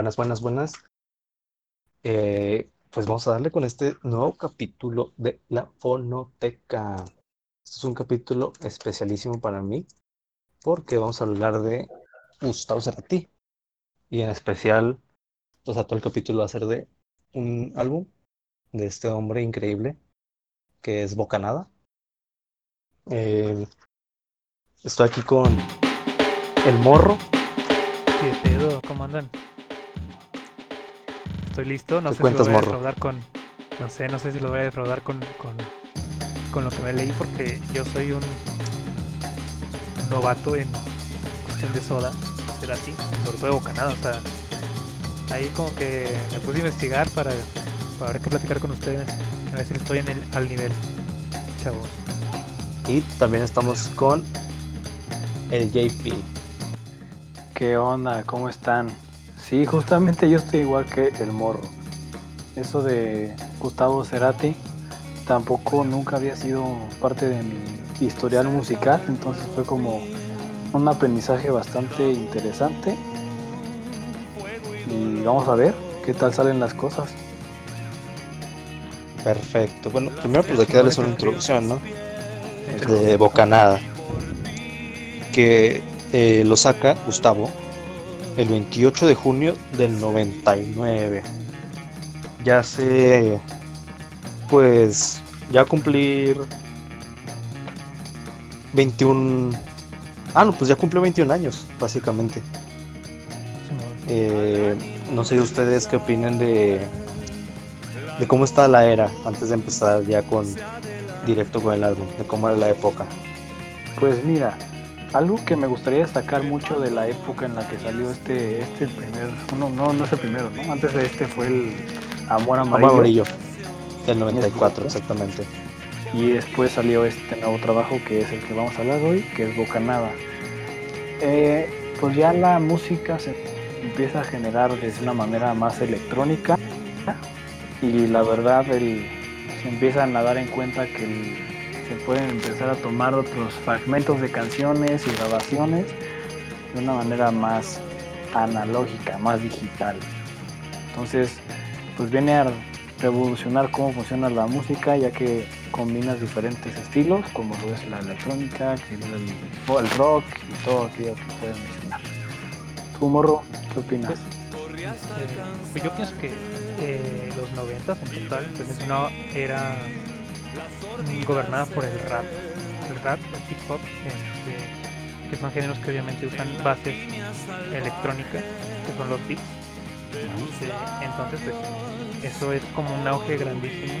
buenas, buenas, buenas. Eh, pues vamos a darle con este nuevo capítulo de la fonoteca. Este es un capítulo especialísimo para mí porque vamos a hablar de Gustavo Cerati y en especial, pues a todo el capítulo va a ser de un álbum de este hombre increíble que es Bocanada. Eh, estoy aquí con el morro. ¿Qué pedo? ¿Cómo andan? Estoy listo, no ¿Qué sé si lo cuentas, voy a defraudar con. No sé, no sé si lo voy a defraudar con, con, con lo que me leí porque yo soy un novato en cuestión de soda, será así, sobre todo de bocanada, o sea, ahí como que me puse a investigar para, para ver qué platicar con ustedes, a ver si estoy en el, al nivel, chavos. Y también estamos con el JP. ¿Qué onda? ¿Cómo están? Sí, justamente yo estoy igual que el morro. Eso de Gustavo Cerati tampoco nunca había sido parte de mi historial musical, entonces fue como un aprendizaje bastante interesante. Y vamos a ver qué tal salen las cosas. Perfecto. Bueno, primero pues hay que darles una introducción, ¿no? De Bocanada. Que eh, lo saca Gustavo el 28 de junio del 99. Ya hace, pues, ya cumplir 21... Ah, no, pues ya cumplió 21 años, básicamente. Eh, no sé ustedes qué opinan de, de cómo está la era antes de empezar ya con directo con el álbum, de cómo era la época. Pues mira, algo que me gustaría destacar mucho de la época en la que salió este, este primer, no, no, no es el primero, ¿no? Antes de este fue el Amor Amor Amarillo. Amarillo, del 94 exactamente. Y después salió este nuevo trabajo que es el que vamos a hablar hoy, que es Bocanada. Eh, pues ya la música se empieza a generar de una manera más electrónica y la verdad el- se empiezan a dar en cuenta que el- se pueden empezar a tomar otros fragmentos de canciones y grabaciones de una manera más analógica, más digital. Entonces, pues viene a revolucionar cómo funciona la música, ya que combinas diferentes estilos, como lo es la electrónica, el, rock y todo aquello que puedes mencionar. ¿Tú, morro, qué opinas? Pues yo pienso que eh, los 90 en total, pues es una era mm, gobernada por el rap, el rap, el hip hop, este, que son géneros que obviamente usan bases electrónicas, que son los beats. Este, entonces, pues eso es como un auge grandísimo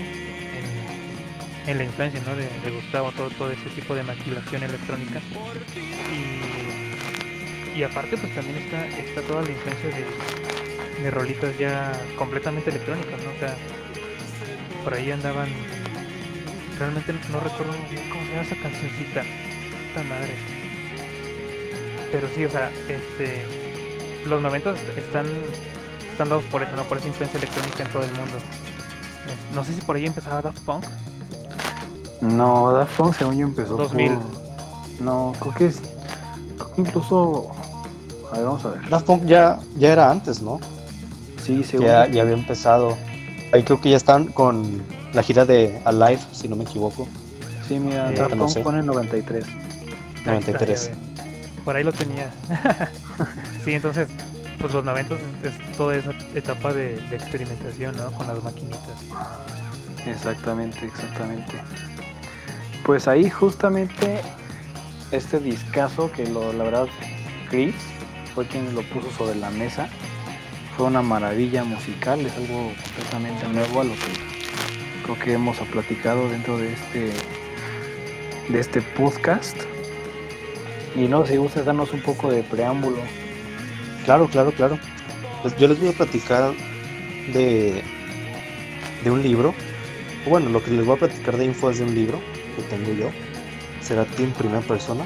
en, la influencia ¿no? de, Gustavo, todo, todo ese tipo de maquilación electrónica. Y, y aparte, pues también está, está toda la influencia de, de rolitas ya completamente electrónicas, ¿no? O sea, por ahí andaban. Realmente no recuerdo muy bien cómo se llama esa cancioncita. Esta madre. Pero sí, o sea, este. Los 90 están, están dados por eso, ¿no? Por esa influencia electrónica en todo el mundo. No sé si por ahí empezaba Daft Punk. No, Daft Punk según yo empezó 2000. por- No, creo que es... creo que incluso... A ver, vamos a ver. Daft Punk ya, ya era antes, ¿no? Sí, según Ya, ya había empezado. Ahí creo que ya están con la gira de Alive, si no me equivoco. Sí, mira, Eh, Daft no sé. pone 93. Ahí está, 93. ya ve. Por ahí lo tenía. sí, entonces, pues los 90 es toda esa etapa de, de experimentación, ¿no? Con las maquinitas. Exactamente, exactamente. Pues ahí justamente este discazo que lo, la verdad Chris fue quien lo puso sobre la mesa. Fue una maravilla musical, es algo completamente nuevo a lo que creo que hemos platicado dentro de este de este podcast. Y no, si gustas darnos un poco de preámbulo. Claro, claro, claro. Pues yo les voy a platicar de, de un libro. Bueno, lo que les voy a platicar de info es de un libro que tengo yo. Será en primera persona.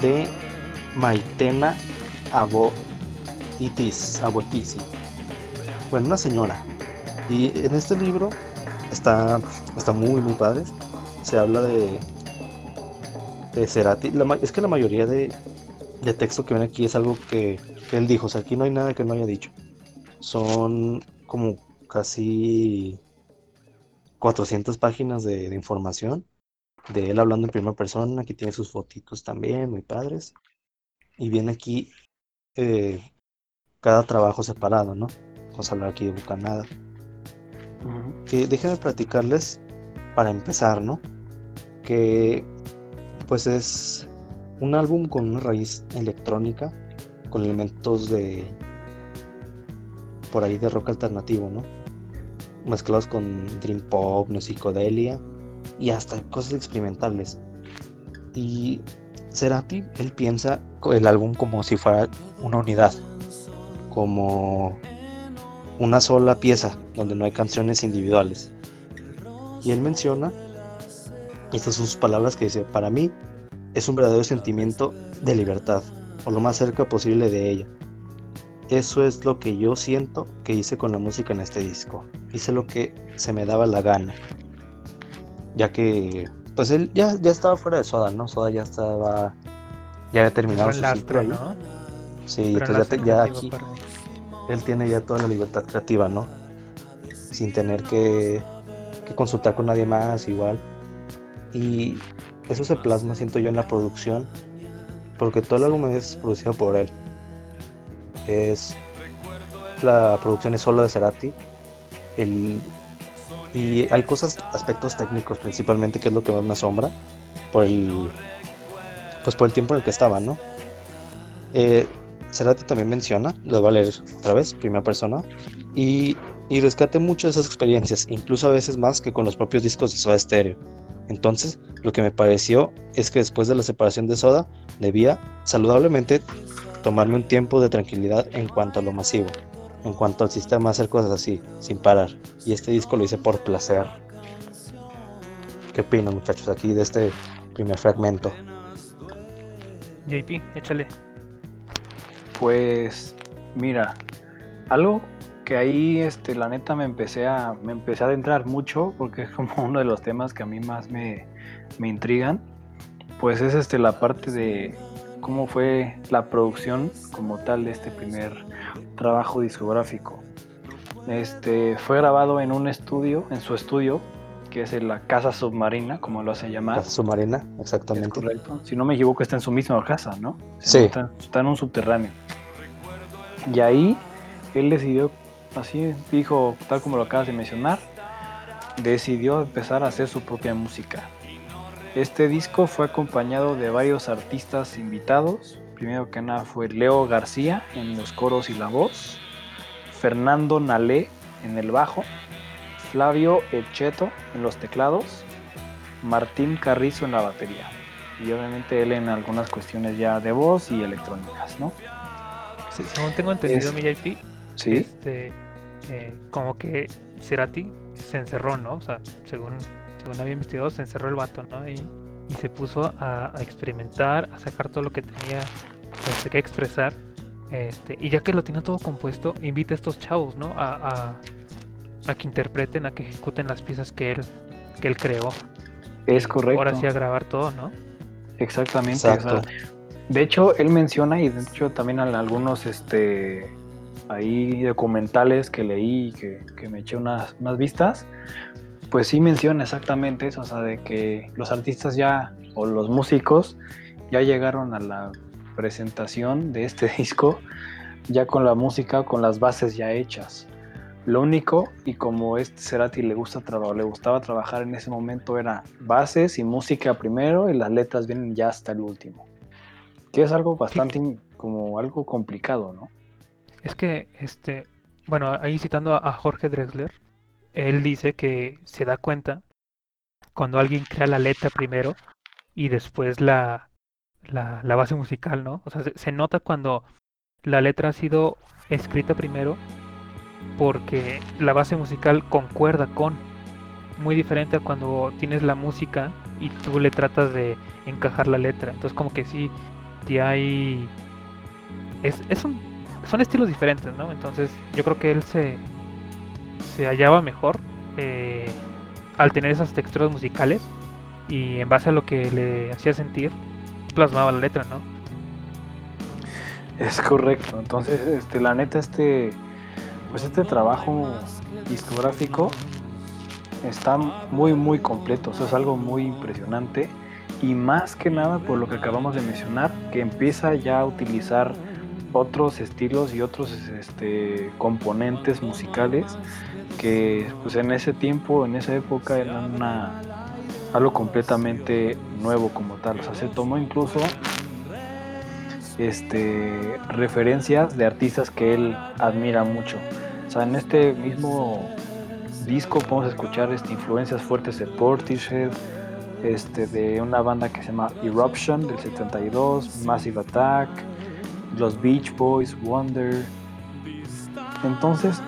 De Maitena Aboitis. Aboitisi. Bueno, una señora. Y en este libro está, está muy, muy padre. Se habla de, de Cerati. Es que la mayoría de, de texto que ven aquí es algo que, que él dijo. O sea, aquí no hay nada que no haya dicho. son como casi 400 páginas de, información de él hablando en primera persona. Aquí tiene sus fotitos también, muy padres. Y viene aquí eh, cada trabajo separado, ¿no? Vamos a hablar aquí de Bucanada. Que déjenme platicarles para empezar, ¿no? Que pues es un álbum con una raíz electrónica, con elementos de por ahí de rock alternativo, ¿no? Mezclados con dream pop, no y hasta cosas experimentales. Y Cerati, él piensa el álbum como si fuera una unidad, como una sola pieza donde no hay canciones individuales. Y él menciona, estas son sus palabras que dice, para mí es un verdadero sentimiento de libertad, o lo más cerca posible de ella. Eso es lo que yo siento que hice con la música en este disco. Hice lo que se me daba la gana. Ya que, pues él ya, ya estaba fuera de Soda, ¿no? Soda ya estaba, ya había terminado su ciclo ¿no? Sí, entonces ya, aquí, él tiene ya toda la libertad creativa, ¿no? Sin tener que, consultar con nadie más, igual. Y eso se plasma, siento yo, en la producción, porque todo el álbum es producido por él. Es la producción es solo de Cerati. El, y hay cosas, aspectos técnicos principalmente, que es lo que más me asombra, por el, pues por el tiempo en el que estaba, ¿no? Eh, Cerati también menciona, lo voy a leer otra vez, primera persona, y, y rescate mucho esas experiencias, incluso a veces más que con los propios discos de Soda Stereo. Entonces, lo que me pareció es que después de la separación de Soda, debía saludablemente tomarme un tiempo de tranquilidad en cuanto a lo masivo, en cuanto al sistema hacer cosas así, sin parar. Y este disco lo hice por placer. ¿Qué opinan muchachos aquí de este primer fragmento? JP, échale. Pues mira, algo que ahí este la neta me empecé a me empecé a adentrar mucho porque es como uno de los temas que a mí más me, me intrigan pues es este la parte de cómo fue la producción como tal de este primer trabajo discográfico. Este fue grabado en un estudio en su estudio que es la casa submarina como lo hace llamar. Casa submarina exactamente. Si no me equivoco está en su misma casa no sí. está, está en un subterráneo. Y ahí él decidió así dijo, tal como lo acabas de mencionar, decidió empezar a hacer su propia música. Este disco fue acompañado de varios artistas invitados. Primero que nada fue Leo García en los coros y la voz, Fernando Nalé en el bajo, Flavio Echeto en los teclados, Martín Carrizo en la batería y obviamente él en algunas cuestiones ya de voz y electrónicas, ¿no? Sí, según tengo entendido, mi JP, ¿Sí? Este, eh, como que Cerati se encerró, ¿no? O sea, según, según había investigado, se encerró el vato, ¿no? Y, y se puso a, experimentar, a sacar todo lo que tenía este, que expresar. Este, y ya que lo tiene todo compuesto, invita a estos chavos, ¿no? A, a, que interpreten, a que ejecuten las piezas que él, que él creó. Es correcto. Ahora sí a grabar todo, ¿no? Exactamente. de hecho, él menciona, y de hecho también en algunos este, ahí documentales que leí, que, que me eché unas, unas vistas, pues sí menciona exactamente eso, o sea, de que los artistas ya, o los músicos, ya llegaron a la presentación de este disco ya con la música, con las bases ya hechas. Lo único, y como este Cerati le, gusta le gustaba trabajar en ese momento, era bases y música primero y las letras vienen ya hasta el último. Que es algo bastante como algo complicado, ¿no? Es que, este, bueno, ahí citando a, Jorge Drexler, él dice que se da cuenta cuando alguien crea la letra primero y después la, la, la base musical, ¿no? O sea, se, nota cuando la letra ha sido escrita primero porque la base musical concuerda con. Muy diferente a cuando tienes la música y tú le tratas de encajar la letra. Entonces como que sí, ya hay... Es, es un son estilos diferentes, ¿no? Entonces yo creo que él se, se hallaba mejor eh, al tener esas texturas musicales y en base a lo que le hacía sentir, plasmaba la letra, ¿no? Es correcto, entonces este, la neta este pues este trabajo discográfico está muy muy completo, o es algo muy impresionante y más que nada por lo que acabamos de mencionar, que empieza ya a utilizar otros estilos y otros este, componentes musicales que pues en ese tiempo, en esa época eran una, algo completamente nuevo como tal. O sea, se tomó incluso este, referencias de artistas que él admira mucho. O sea, en este mismo disco podemos escuchar este, influencias fuertes de Portishead, este, de una banda que se llama Eruption del 72, Massive Attack, los Beach Boys, Wonder. Entonces,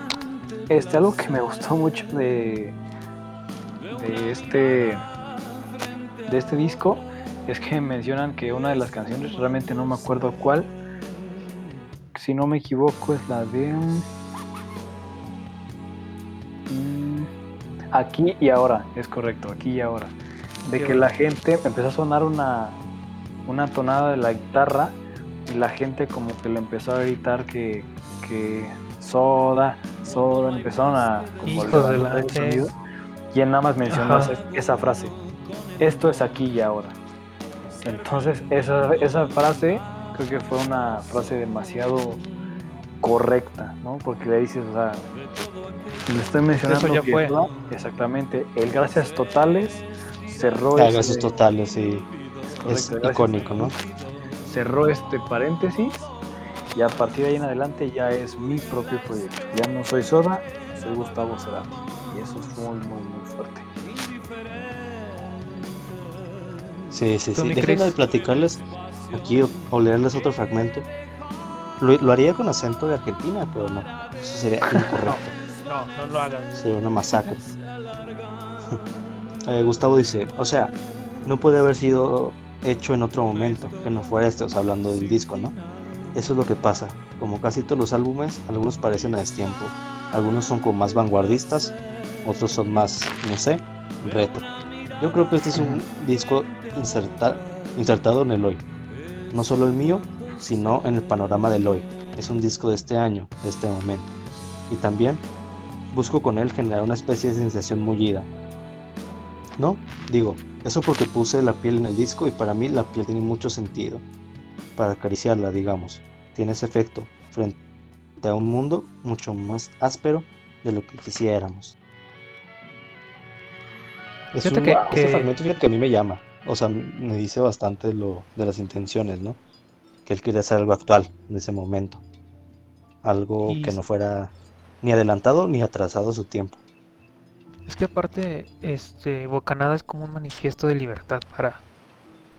este, algo que me gustó mucho de, de este de este disco es que mencionan que una de las canciones, realmente no me acuerdo cuál, si no me equivoco es la de mm, Aquí y ahora, es correcto, aquí y ahora. De que la gente empezó a sonar una, una tonada de la guitarra y la gente como que le empezó a gritar que, que soda, soda, empezaron a como de la sonido, y él nada más mencionó esa frase. Esto es aquí y ahora. Entonces esa, esa frase creo que fue una frase demasiado correcta, ¿no? Porque le dices, o sea, le estoy mencionando Eso ya fue. exactamente, el gracias totales cerró ah, gracias totales, sí. Es, icónico, ¿no? Cerró este paréntesis y a partir de ahí en adelante ya es mi propio proyecto. Ya no soy Soda, soy Gustavo Cerati. Y eso es muy, muy, muy fuerte. Sí, sí, sí. Déjenme de platicarles aquí o, leerles otro fragmento. Lo, haría con acento de Argentina, pero no. Eso sería incorrecto. no, no, lo hagan. Sería una masacre. Eh, Gustavo dice, o sea, no puede haber sido hecho en otro momento, que no fuera este, o sea, hablando del disco, ¿no? Eso es lo que pasa. Como casi todos los álbumes, algunos parecen a destiempo. Algunos son como más vanguardistas, otros son más, no sé, retro. Yo creo que este es un disco insertado en el hoy. No solo el mío, sino en el panorama del hoy. Es un disco de este año, de este momento. Y también busco con él generar una especie de sensación mullida. ¿No? Digo, eso porque puse la piel en el disco y para mí la piel tiene mucho sentido. Para acariciarla, digamos. Tiene ese efecto frente a un mundo mucho más áspero de lo que quisiéramos. Es un, que, fragmento que a mí me llama. O sea, me dice bastante lo de las intenciones, ¿no? Que él quería hacer algo actual en ese momento. Algo que no fuera ni adelantado ni atrasado su tiempo. Es que aparte, este, Bocanada es como un manifiesto de libertad para,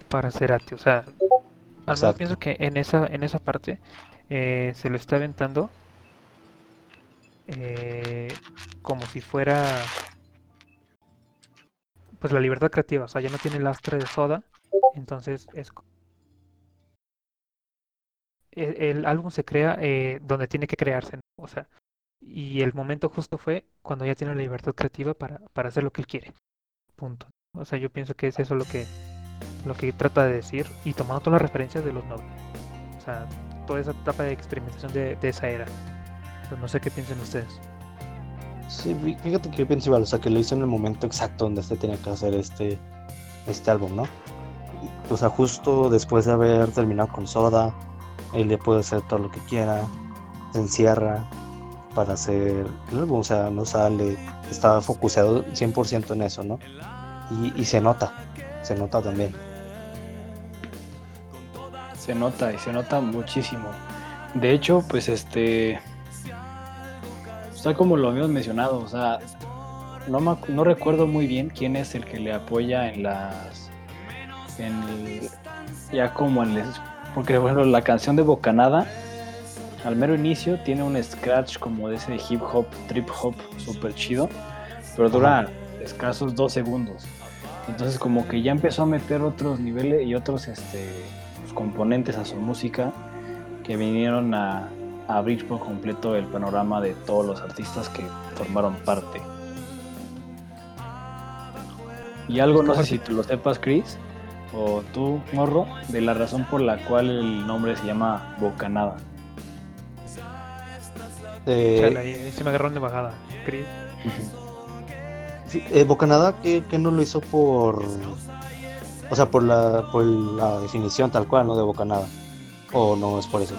para Cerati. O sea, al menos pienso que en esa, en esa parte eh, se lo está aventando eh, como si fuera pues la libertad creativa, o sea, ya no tiene lastre de soda, entonces es e, el, álbum se crea eh, donde tiene que crearse, o sea, y el momento justo fue cuando ya tiene la libertad creativa para, para hacer lo que él quiere. Punto. O sea, yo pienso que es eso lo que lo que trata de decir y tomando todas las referencias de los nobles. O sea, toda esa etapa de experimentación de, esa era. no sé qué piensan ustedes. Sí, fíjate que igual, o sea, que lo hizo en el momento exacto donde se tenía que hacer este, este álbum, ¿no? O sea, justo después de haber terminado con Soda, él le puede hacer todo lo que quiera, se encierra para hacer el álbum, o sea, no sale, está focusado 100% en eso, ¿no? Y, y se nota, se nota también. Se nota y se nota muchísimo. De hecho, pues este sea, como lo habíamos mencionado, o sea, no, no recuerdo muy bien quién es el que le apoya en las. En ya como en. porque, bueno, la canción de Bocanada, al mero inicio, tiene un scratch como de ese hip hop, trip hop súper chido, pero dura escasos dos segundos. Entonces, como que ya empezó a meter otros niveles y otros este, componentes a su música que vinieron a, abrir por completo el panorama de todos los artistas que formaron parte. Y algo, no sé si tú lo sepas, Chris, o tú, Morro, de la razón por la cual el nombre se llama Bocanada. Eh, Chale, sí me agarraron de bajada. Chris. sí, eh, Bocanada que, que no lo hizo por. O sea, por la, por la definición tal cual, ¿no? De Bocanada. O no es por eso.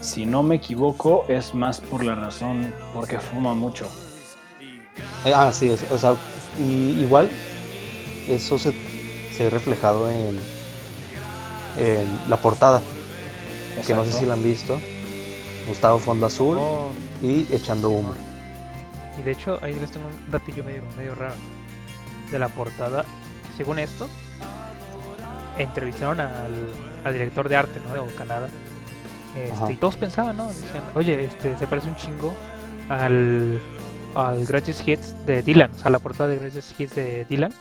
Si no me equivoco, es más por la razón, porque fuma mucho. Eh, ah, sí, es- o sea, y- igual eso se, se ve reflejado en, en la portada, que no sé si la han visto. Gustavo Fondo Azul Oh, y Echando Humo. y de hecho, ahí les tengo un datillo medio, medio raro. De la portada, según esto, entrevistaron al, al director de arte, ¿no? De Bocanada. Este, y todos pensaban, ¿no? Decían, oye, este, se parece un chingo al, al Greatest Hits de Dylan, o sea, la portada de Greatest Hits de Dylan.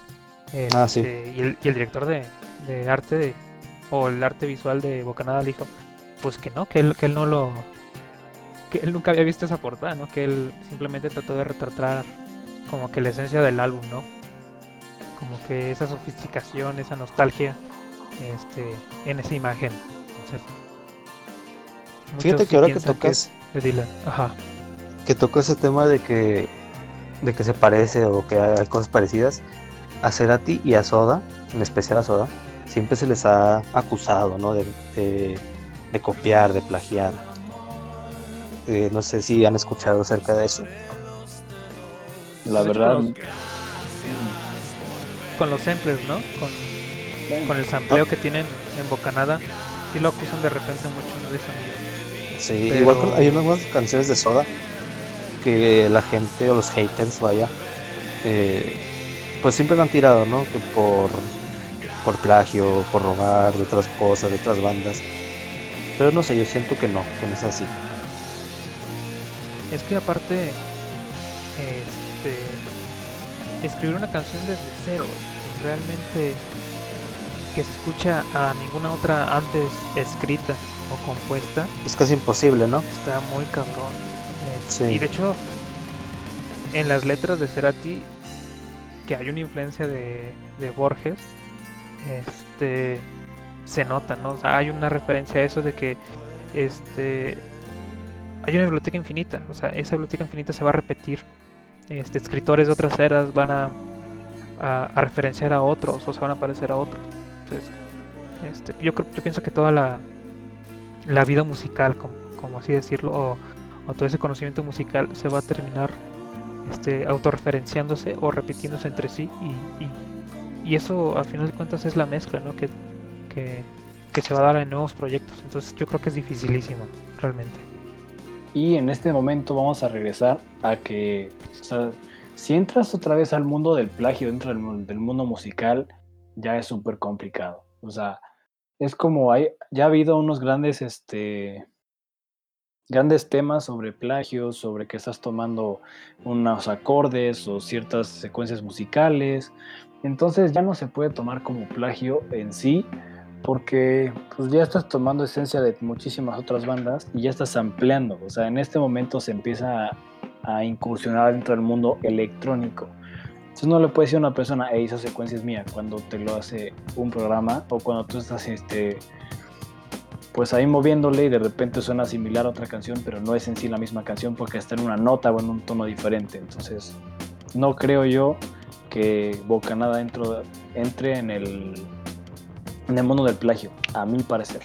Ah, sí. Este, y, el, y el director de, de arte de- o el arte visual de Bocanada le dijo, pues que no, que él, que él no lo, que él nunca había visto esa portada, ¿no? Que él simplemente trató de retratar como que la esencia del álbum, ¿no? Como que esa sofisticación, esa nostalgia, este, en esa imagen. Entonces, Fíjate que ahora que toques, de Dylan. Ajá. que toco ese tema de que, de que se parece o que hay cosas parecidas, a Cerati y a Soda, en especial a Soda, siempre se les ha acusado, ¿no? De, de- de copiar, de plagiar. Eh, no sé si han escuchado acerca de eso. La hecho, verdad, con Con los samples, ¿no? Con, con el sampleo que tienen en Bocanada, sí lo acusan de repente mucho, ¿no? De eso. Sí, Pero- igual hay unas canciones de Soda que la gente o los haters, vaya, eh, pues siempre lo han tirado, ¿no? Que por, por plagio, por robar de otras cosas, de otras bandas. Pero no sé, yo siento que no, que no es así. Es que aparte, este, escribir una canción desde cero, realmente que se escucha a ninguna otra antes escrita o compuesta, Es casi imposible, ¿no? está muy cabrón. Sí. Y de hecho, en las letras de Cerati, que hay una influencia de, de Borges, este, se nota, ¿no? O sea, hay una referencia a eso de que este, hay una biblioteca infinita, o sea, esa biblioteca infinita se va a repetir. Este, escritores de otras eras van a, a, a referenciar a otros o se van a parecer a otros. Entonces, este, yo creo, yo pienso que toda la, la vida musical, como, como así decirlo, o, todo ese conocimiento musical se va a terminar este, autorreferenciándose o repitiéndose entre sí y, y- eso al final de cuentas es la mezcla ¿no? que, que, que se va a dar en nuevos proyectos. Entonces yo creo que es dificilísimo, realmente. Y en este momento vamos a regresar a que, si entras otra vez al mundo del plagio dentro del, del mundo musical, ya es súper complicado. O sea, es como hay, ya ha habido unos grandes, este, grandes temas sobre plagio, sobre que estás tomando unos acordes o ciertas secuencias musicales. Entonces ya no se puede tomar como plagio en sí, porque pues ya estás tomando esencia de muchísimas otras bandas y ya estás ampliando. O sea, en este momento se empieza a, a incursionar dentro del mundo electrónico. Entonces no le puedes decir a una persona, hey, esa secuencia es mía, cuando te lo hace un programa o cuando tú estás este, pues ahí moviéndole y de repente suena similar a otra canción, pero no es en sí la misma canción porque está en una nota o en un tono diferente. Entonces, no creo yo que Bocanada dentro, entre en el, en el mundo del plagio, a mi parecer.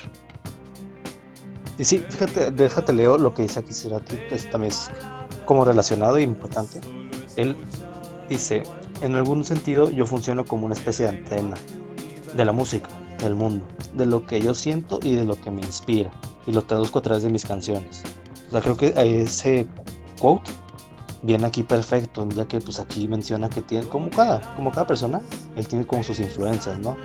Y sí, fíjate, déjate leo lo que dice aquí Cerati, pues también es como relacionado e importante. Él dice, en algún sentido yo funciono como una especie de antena de la música, del mundo, de lo que yo siento y de lo que me inspira, y lo traduzco a través de mis canciones. O sea, creo que ese quote viene aquí perfecto, ya que pues aquí menciona que tiene, como cada, como cada persona, él tiene como sus influencias, ¿no?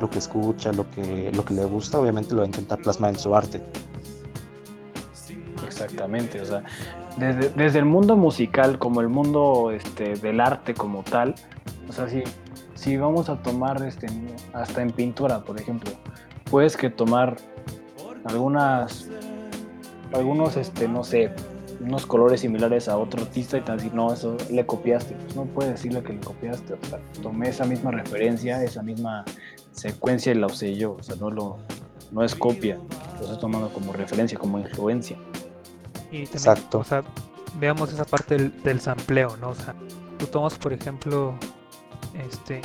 Lo que escucha, lo que, lo que le gusta, obviamente lo va a intentar plasmar en su arte. Exactamente, o sea, desde, el mundo musical como el mundo este, del arte como tal, o sea, si, si vamos a tomar este, hasta en pintura, por ejemplo, puedes que tomar algunas, algunos, este, no sé, unos colores similares a otro artista y te decir, no, eso le copiaste. Pues no puedes decirle que le copiaste. O sea, tomé esa misma referencia, esa misma secuencia y la usé yo. O sea, no, lo, no es copia, lo estoy tomando como referencia, como influencia. Y también, Exacto. o sea, veamos esa parte del, del sampleo, ¿no? O sea, tú tomas, por ejemplo, este,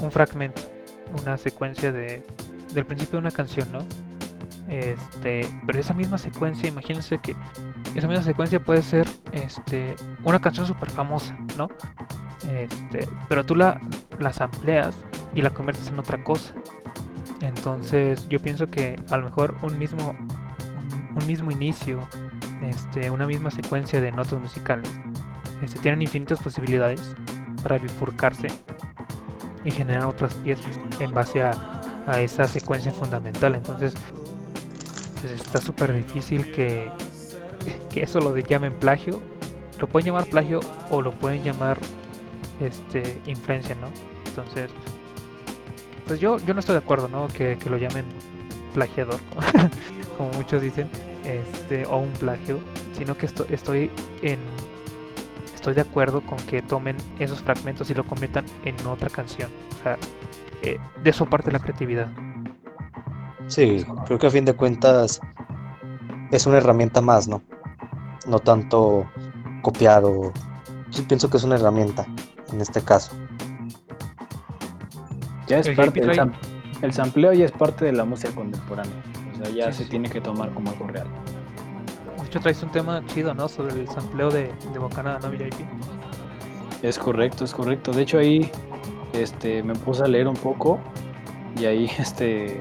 un fragmento, una secuencia de, del principio de una canción, ¿no? Este, pero esa misma secuencia, imagínense que esa misma secuencia puede ser, este, una canción súper famosa, ¿no? Este, pero tú la, las amplias y la conviertes en otra cosa. Entonces, yo pienso que a lo mejor un mismo, un mismo inicio, este, una misma secuencia de notas musicales, este, tienen infinitas posibilidades para bifurcarse y generar otras piezas en base a, esa secuencia fundamental. Entonces, pues, está súper difícil que, eso lo llamen plagio. Lo pueden llamar plagio o lo pueden llamar este influencia, ¿no? Entonces, pues yo, yo no estoy de acuerdo, ¿no? Que lo llamen plagiador, como muchos dicen, este, o un plagio, sino que esto, estoy en estoy de acuerdo con que tomen esos fragmentos y lo conviertan en otra canción. O sea, eh, de eso parte la creatividad. Sí, creo que a fin de cuentas es una herramienta más, ¿no? No tanto copiar o... Sí pienso que es una herramienta en este caso. Ya es El parte, sam- el sampleo ya es parte de la música contemporánea. Sea, ya Sí, se sí. tiene que tomar como algo real. De hecho, traes un tema chido, ¿no? Sobre el sampleo de, de Bocanada, ¿no, VIP? Es correcto, es correcto. De hecho ahí este, me puse a leer un poco y ahí este,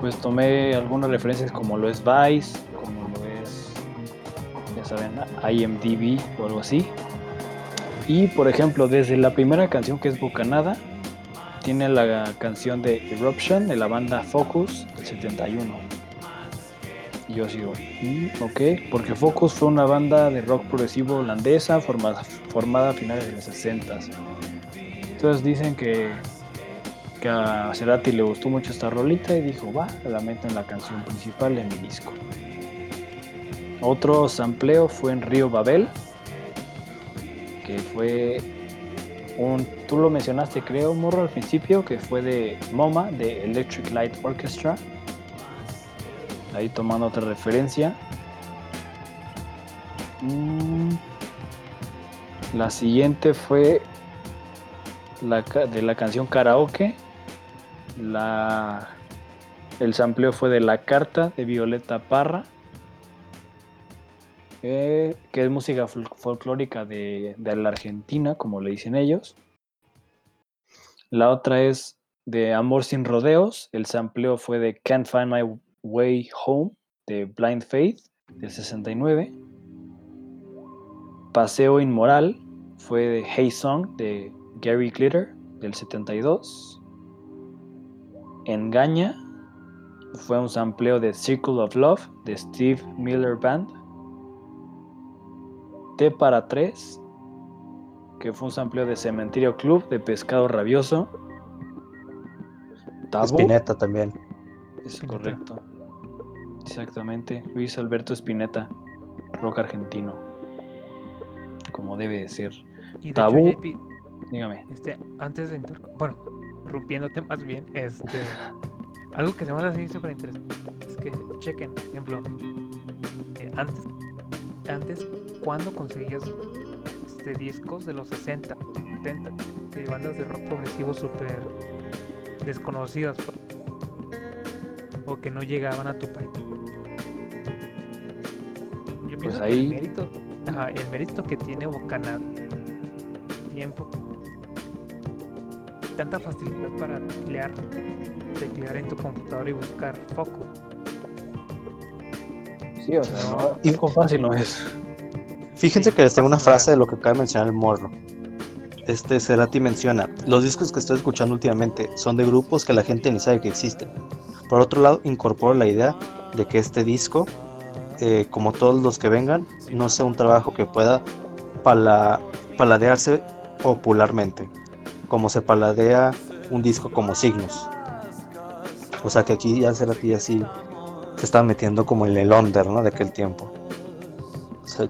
pues tomé algunas referencias como lo es Vice, como lo es, ya saben, IMDB o algo así. Y por ejemplo, desde la primera canción que es Bocanada, tiene la canción de Eruption de la banda Focus del 71. Y yo sigo, "Mm, ok, porque Focus fue una banda de rock progresivo holandesa formada, formada a finales de los 60. Entonces dicen que, que a Cerati le gustó mucho esta rolita y dijo, va, la meto en la canción principal de mi disco. Otro sampleo fue en Río Babel, que fue un, tú lo mencionaste creo, Morro, al principio, que fue de MoMA, de Electric Light Orchestra. Ahí tomando otra referencia. Mm, La siguiente fue de la canción Karaoke. La, el sampleo fue de La Carta de Violeta Parra. eh, que es música fol- folclórica de, de la Argentina, como le dicen ellos. La otra es de Amor sin rodeos. El sampleo fue de Can't Find My Way Home de Blind Faith del 69. Paseo Inmoral fue de Hey Song de Gary Glitter del 72. Engaña fue un sampleo de Circle of Love de Steve Miller Band. T para 3 que fue un sampleo de Cementerio Club de Pescado Rabioso. Tabú, Spinetta también. es correcto. Exactamente. Luis Alberto Spinetta, rock argentino. Como debe de ser. Y de Tabú. hecho, JP, Dígame. este, antes de inter- bueno, rompiéndote más bien, este, algo que se me hace súper interesante es que chequen, por ejemplo, eh, antes, antes, ¿cuándo conseguías este, discos de los 60, 70, de bandas de rock progresivo súper desconocidas pues, o que no llegaban a tu país? Yo pienso que ahí- el mérito, ajá, el mérito que tiene Bocanada, tiempo, tanta facilidad para teclear, teclear en tu computadora y buscar foco. Sí, o sea, No. algo fácil no es. Fíjense que les tengo una frase de lo que acaba de mencionar el morro. Este Cerati menciona, los discos que estoy escuchando últimamente son de grupos que la gente ni sabe que existen. Por otro lado, incorporo la idea de que este disco, eh, como todos los que vengan, no sea un trabajo que pueda pala- paladearse popularmente, como se paladea un disco como Signos. O sea que aquí ya Cerati así se estaba metiendo como en el under, ¿no? De aquel tiempo. O sea,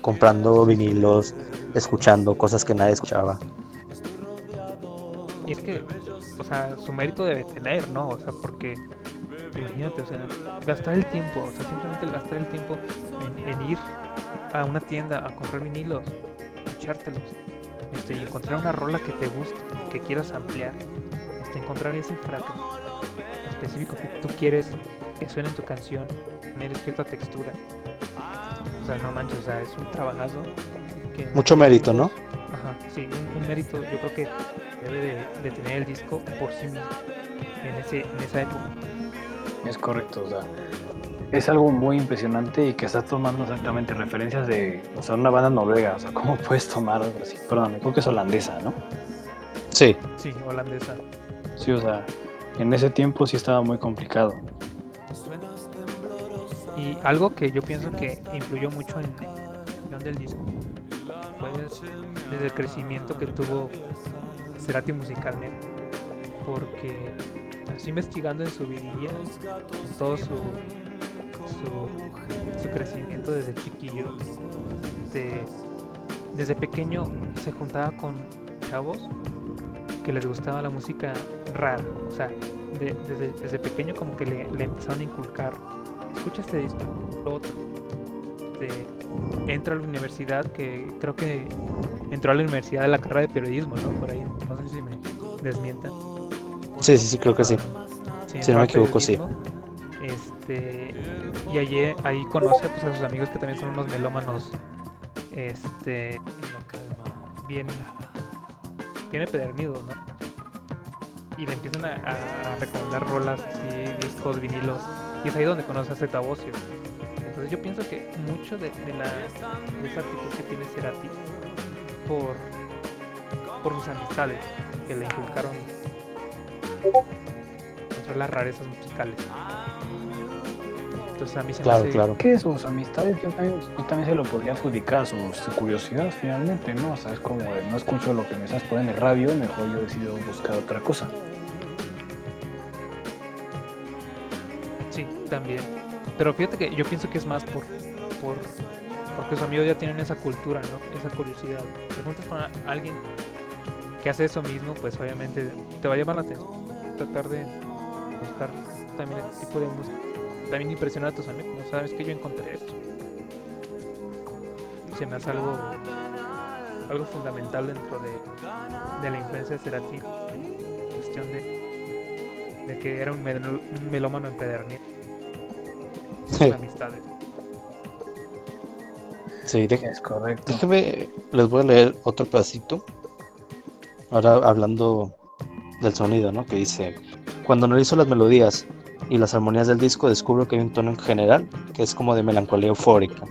comprando vinilos, escuchando cosas que nadie escuchaba. Y es que, o sea, su mérito debe tener, ¿no? O sea, porque imagínate, o sea, gastar el tiempo, o sea, simplemente gastar el tiempo en, ir a una tienda a comprar vinilos, echártelos, este, y encontrar una rola que te guste, que quieras ampliar, este, encontrar ese fragmento específico que tú quieres que suene en tu canción, tener cierta textura. O sea, no manches, o sea, es un trabajazo. Que Mucho mérito, ¿no? Ajá, sí, un, un mérito yo creo que debe de, de tener el disco por sí mismo en, ese, en esa época. Es correcto, o sea, es algo muy impresionante y que estás tomando exactamente referencias de, o sea, una banda noruega, o sea, ¿cómo puedes tomar algo así? Perdón, creo que es holandesa, ¿no? Sí, Sí, holandesa. Sí, o sea, en ese tiempo sí estaba muy complicado. Y algo que yo pienso que influyó mucho en la creación del disco fue desde el crecimiento que tuvo Cerati musicalmente. Porque así investigando en su vidilla, en todo su, su, su crecimiento desde chiquillo, de- desde pequeño se juntaba con chavos que les gustaba la música rara. O sea, de- desde, desde pequeño como que le, le empezaron a inculcar escucha este disco, lo otro. De- entra a la universidad, que creo que entró a la universidad de la carrera de periodismo, ¿no? Por ahí, no sé si me desmientan. sí, sí, sí, creo que sí. Sí, Si no me equivoco, sí. Este, y allí, ahí conoce pues, a sus amigos que también son unos melómanos, este, bien, bien empedernidos, ¿no? Y le empiezan a, a- a recomendar rolas, así, discos, vinilos, y es ahí donde conoce a Zeta Bosio. Entonces yo pienso que mucho de, de la, de esa actitud que tiene Cerati por, por sus amistades que le inculcaron entre las rarezas musicales. Entonces a mí se me Claro, hace- claro. Que sus amistades yo también, yo también se lo podría adjudicar, su, su curiosidad finalmente, ¿no? O sea, es como no escucho lo que me estás poniendo en el radio, mejor yo decido buscar otra cosa. También. Pero fíjate que yo pienso que es más por, por porque sus amigos ya tienen esa cultura, ¿no? Esa curiosidad. Te juntas con alguien que hace eso mismo, pues obviamente te va a llamar la atención. Tratar de buscar también ese tipo de música. También impresionar a tus amigos. ¿no? Sabes que yo encontré esto. Se me hace algo algo fundamental dentro de, la influencia de Cerati. Cuestión de, de que era un melómano empedernido. Sí, amistades. sí, de- Es correcto. Déjeme, les voy a leer otro pedacito. Ahora hablando del sonido, ¿no? Que dice, cuando analizo las melodías y las armonías del disco, descubro que hay un tono en general que es como de melancolía eufórica.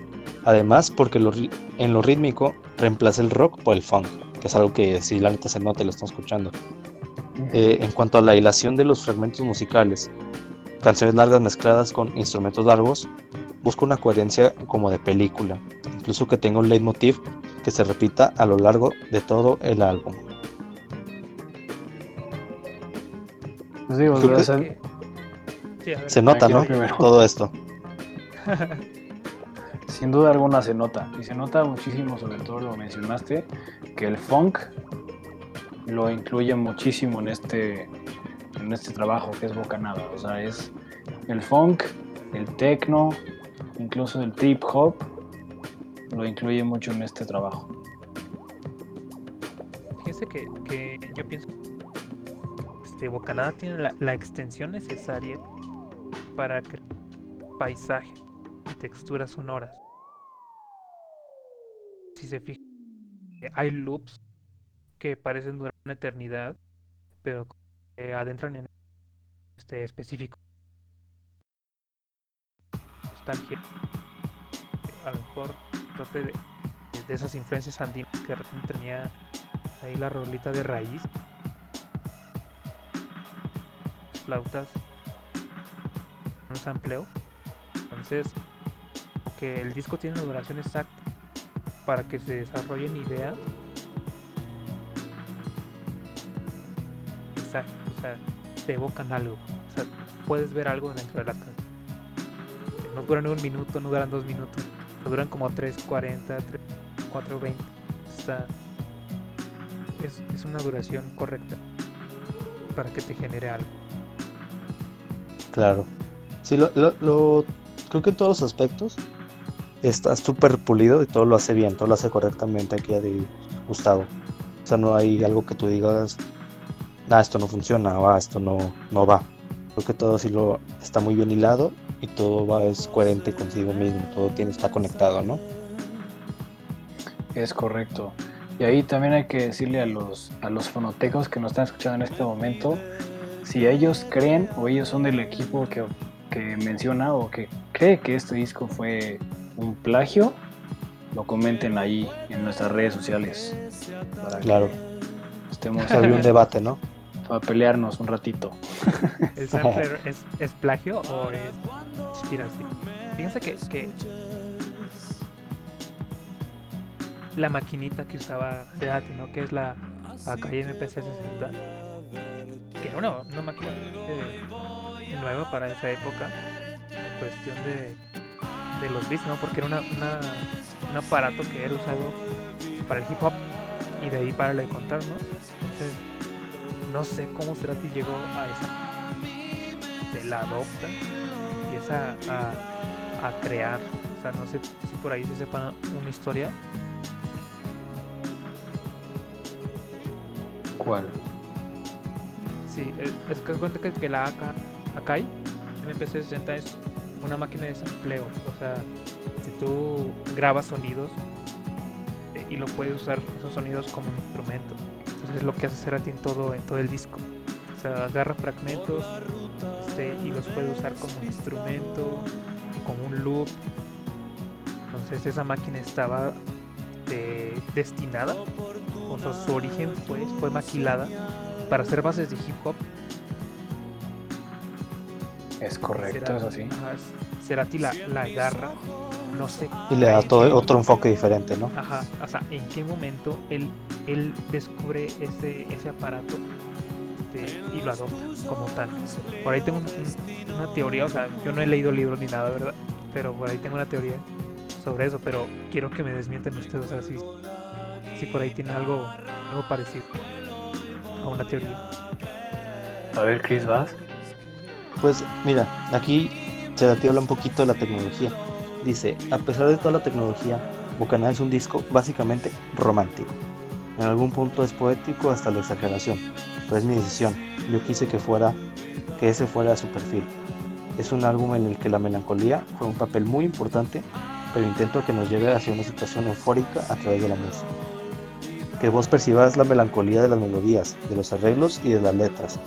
Además, porque lo en lo rítmico reemplaza el rock por el funk, que es algo que si la neta se nota y lo están escuchando. Eh, en cuanto a la hilación de los fragmentos musicales, canciones largas mezcladas con instrumentos largos, busco una coherencia como de película, incluso que tenga un leitmotiv que se repita a lo largo de todo el álbum. Pues Sí. Se nota, ¿no? Primero. Todo esto. sin duda alguna se nota. Y se nota muchísimo, sobre todo lo mencionaste, que el funk lo incluye muchísimo en este, en este trabajo que es Bocanada. O sea, es el funk, el techno, incluso el trip hop, lo incluye mucho en este trabajo. Fíjense que, que yo pienso este Bocanada tiene la, la extensión necesaria para crear paisaje y texturas sonoras. Si se fijan, hay loops que parecen durar una eternidad, pero que adentran en este específico. Nostalgia. A lo mejor parte de, esas influencias andinas que tenía ahí la rolita de raíz. Flautas. Un sampleo. Entonces, que el disco tiene la duración exacta para que se desarrollen ideas. O sea, te evocan algo. O sea, puedes ver algo dentro de la canción. No duran un minuto, no duran dos minutos. Duran como 3.40, 4.20. Está, es, es una duración correcta para que te genere algo. Claro. Sí, lo- creo que en todos los aspectos está súper pulido y todo lo hace bien, todo lo hace correctamente aquí de Gustavo. O sea, no hay algo que tú digas, ah, esto no funciona, o ah, esto no, no va. Creo que todo sí lo está muy bien hilado y todo va, es coherente consigo mismo, todo tiene, está conectado, ¿no? Es correcto. Y ahí también hay que decirle a los, a los fonotecos que nos están escuchando en este momento, si ellos creen o ellos son del equipo que, que menciona o que cree que este disco fue un plagio, lo comenten ahí en nuestras redes sociales. Para Claro, que estemos había un debate, ¿no? Para pelearnos un ratito. ¿El sampler es, plagio o es inspiración? Fíjense que, la maquinita que usaba Cerati, ¿no? Que es la Akai MPC 60, que era una, una máquina nueva para esa época, en cuestión de, de los beats, ¿no? Porque era una, una- un aparato que era usado para el hip hop y de ahí para el de contar, ¿no? Entonces, no sé cómo Cerati llegó a esa se la adopta y empieza a, a crear o sea no sé si por ahí se sepa una historia ¿Cuál? sí es, es que cuenta que, que la AK, Akai MPC 60 es una máquina de sampleo o sea si tú grabas sonidos eh, y lo puedes usar esos sonidos como un entonces es lo que hace Cerati en todo en todo el disco o sea agarra fragmentos este, y los puede usar como instrumento, como un loop. Entonces esa máquina estaba eh, destinada, o sea, su origen pues, fue maquilada para hacer bases de hip hop. Es correcto, Cerati- es así. ajá, Cerati la, la agarra, no sé. Y le da todo otro enfoque diferente, ¿no? Ajá, o sea, ¿en qué momento él, él descubre ese, ese aparato y lo adopta como tal? Por ahí tengo un- un- una teoría, o sea, yo no he leído libros ni nada, ¿verdad? Pero por ahí tengo una teoría sobre eso, pero quiero que me desmienten ustedes, o sea, si, si por ahí tienen algo, algo parecido a una teoría. A ver, Chris, ¿vas? Pues mira, aquí Cerati habla un poquito de la tecnología. Dice, a pesar de toda la tecnología, Bocanada es un disco básicamente romántico. En algún punto es poético hasta la exageración, pero es mi decisión. Yo quise que fuera, que ese fuera su perfil. Es un álbum en el que la melancolía fue un papel muy importante, pero intento que nos lleve hacia una situación eufórica a través de la música. Que vos percibas la melancolía de las melodías, de los arreglos y de las letras,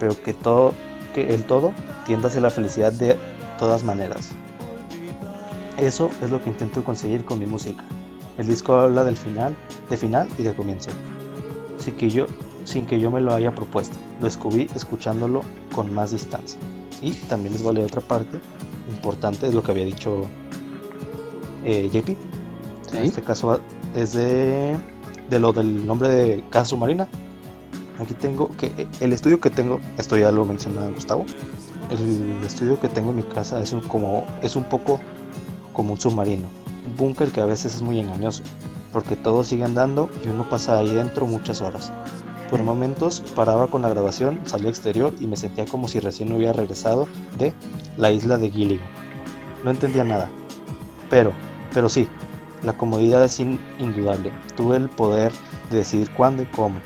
pero que todo que el todo tienda hacia la felicidad de todas maneras. Eso es lo que intento conseguir con mi música. El disco habla del final, de final y de comienzo. Sin que yo, sin que yo me lo haya propuesto. Lo descubrí escuchándolo con más distancia. Y también les leer otra parte importante de lo que había dicho eh, JP. En este caso va- es de, de lo del nombre de Casa Submarina. Aquí tengo que el estudio que tengo, esto ya lo mencionaba Gustavo, el estudio que tengo en mi casa es un, como, es un poco como un submarino, un búnker que a veces es muy engañoso, porque todo sigue andando y uno pasa ahí dentro muchas horas. Por momentos paraba con la grabación, salía al exterior y me sentía como si recién hubiera regresado de la isla de Gilligan. No entendía nada, pero, pero sí, la comodidad es in- indudable. Tuve el poder de decidir cuándo y cómo,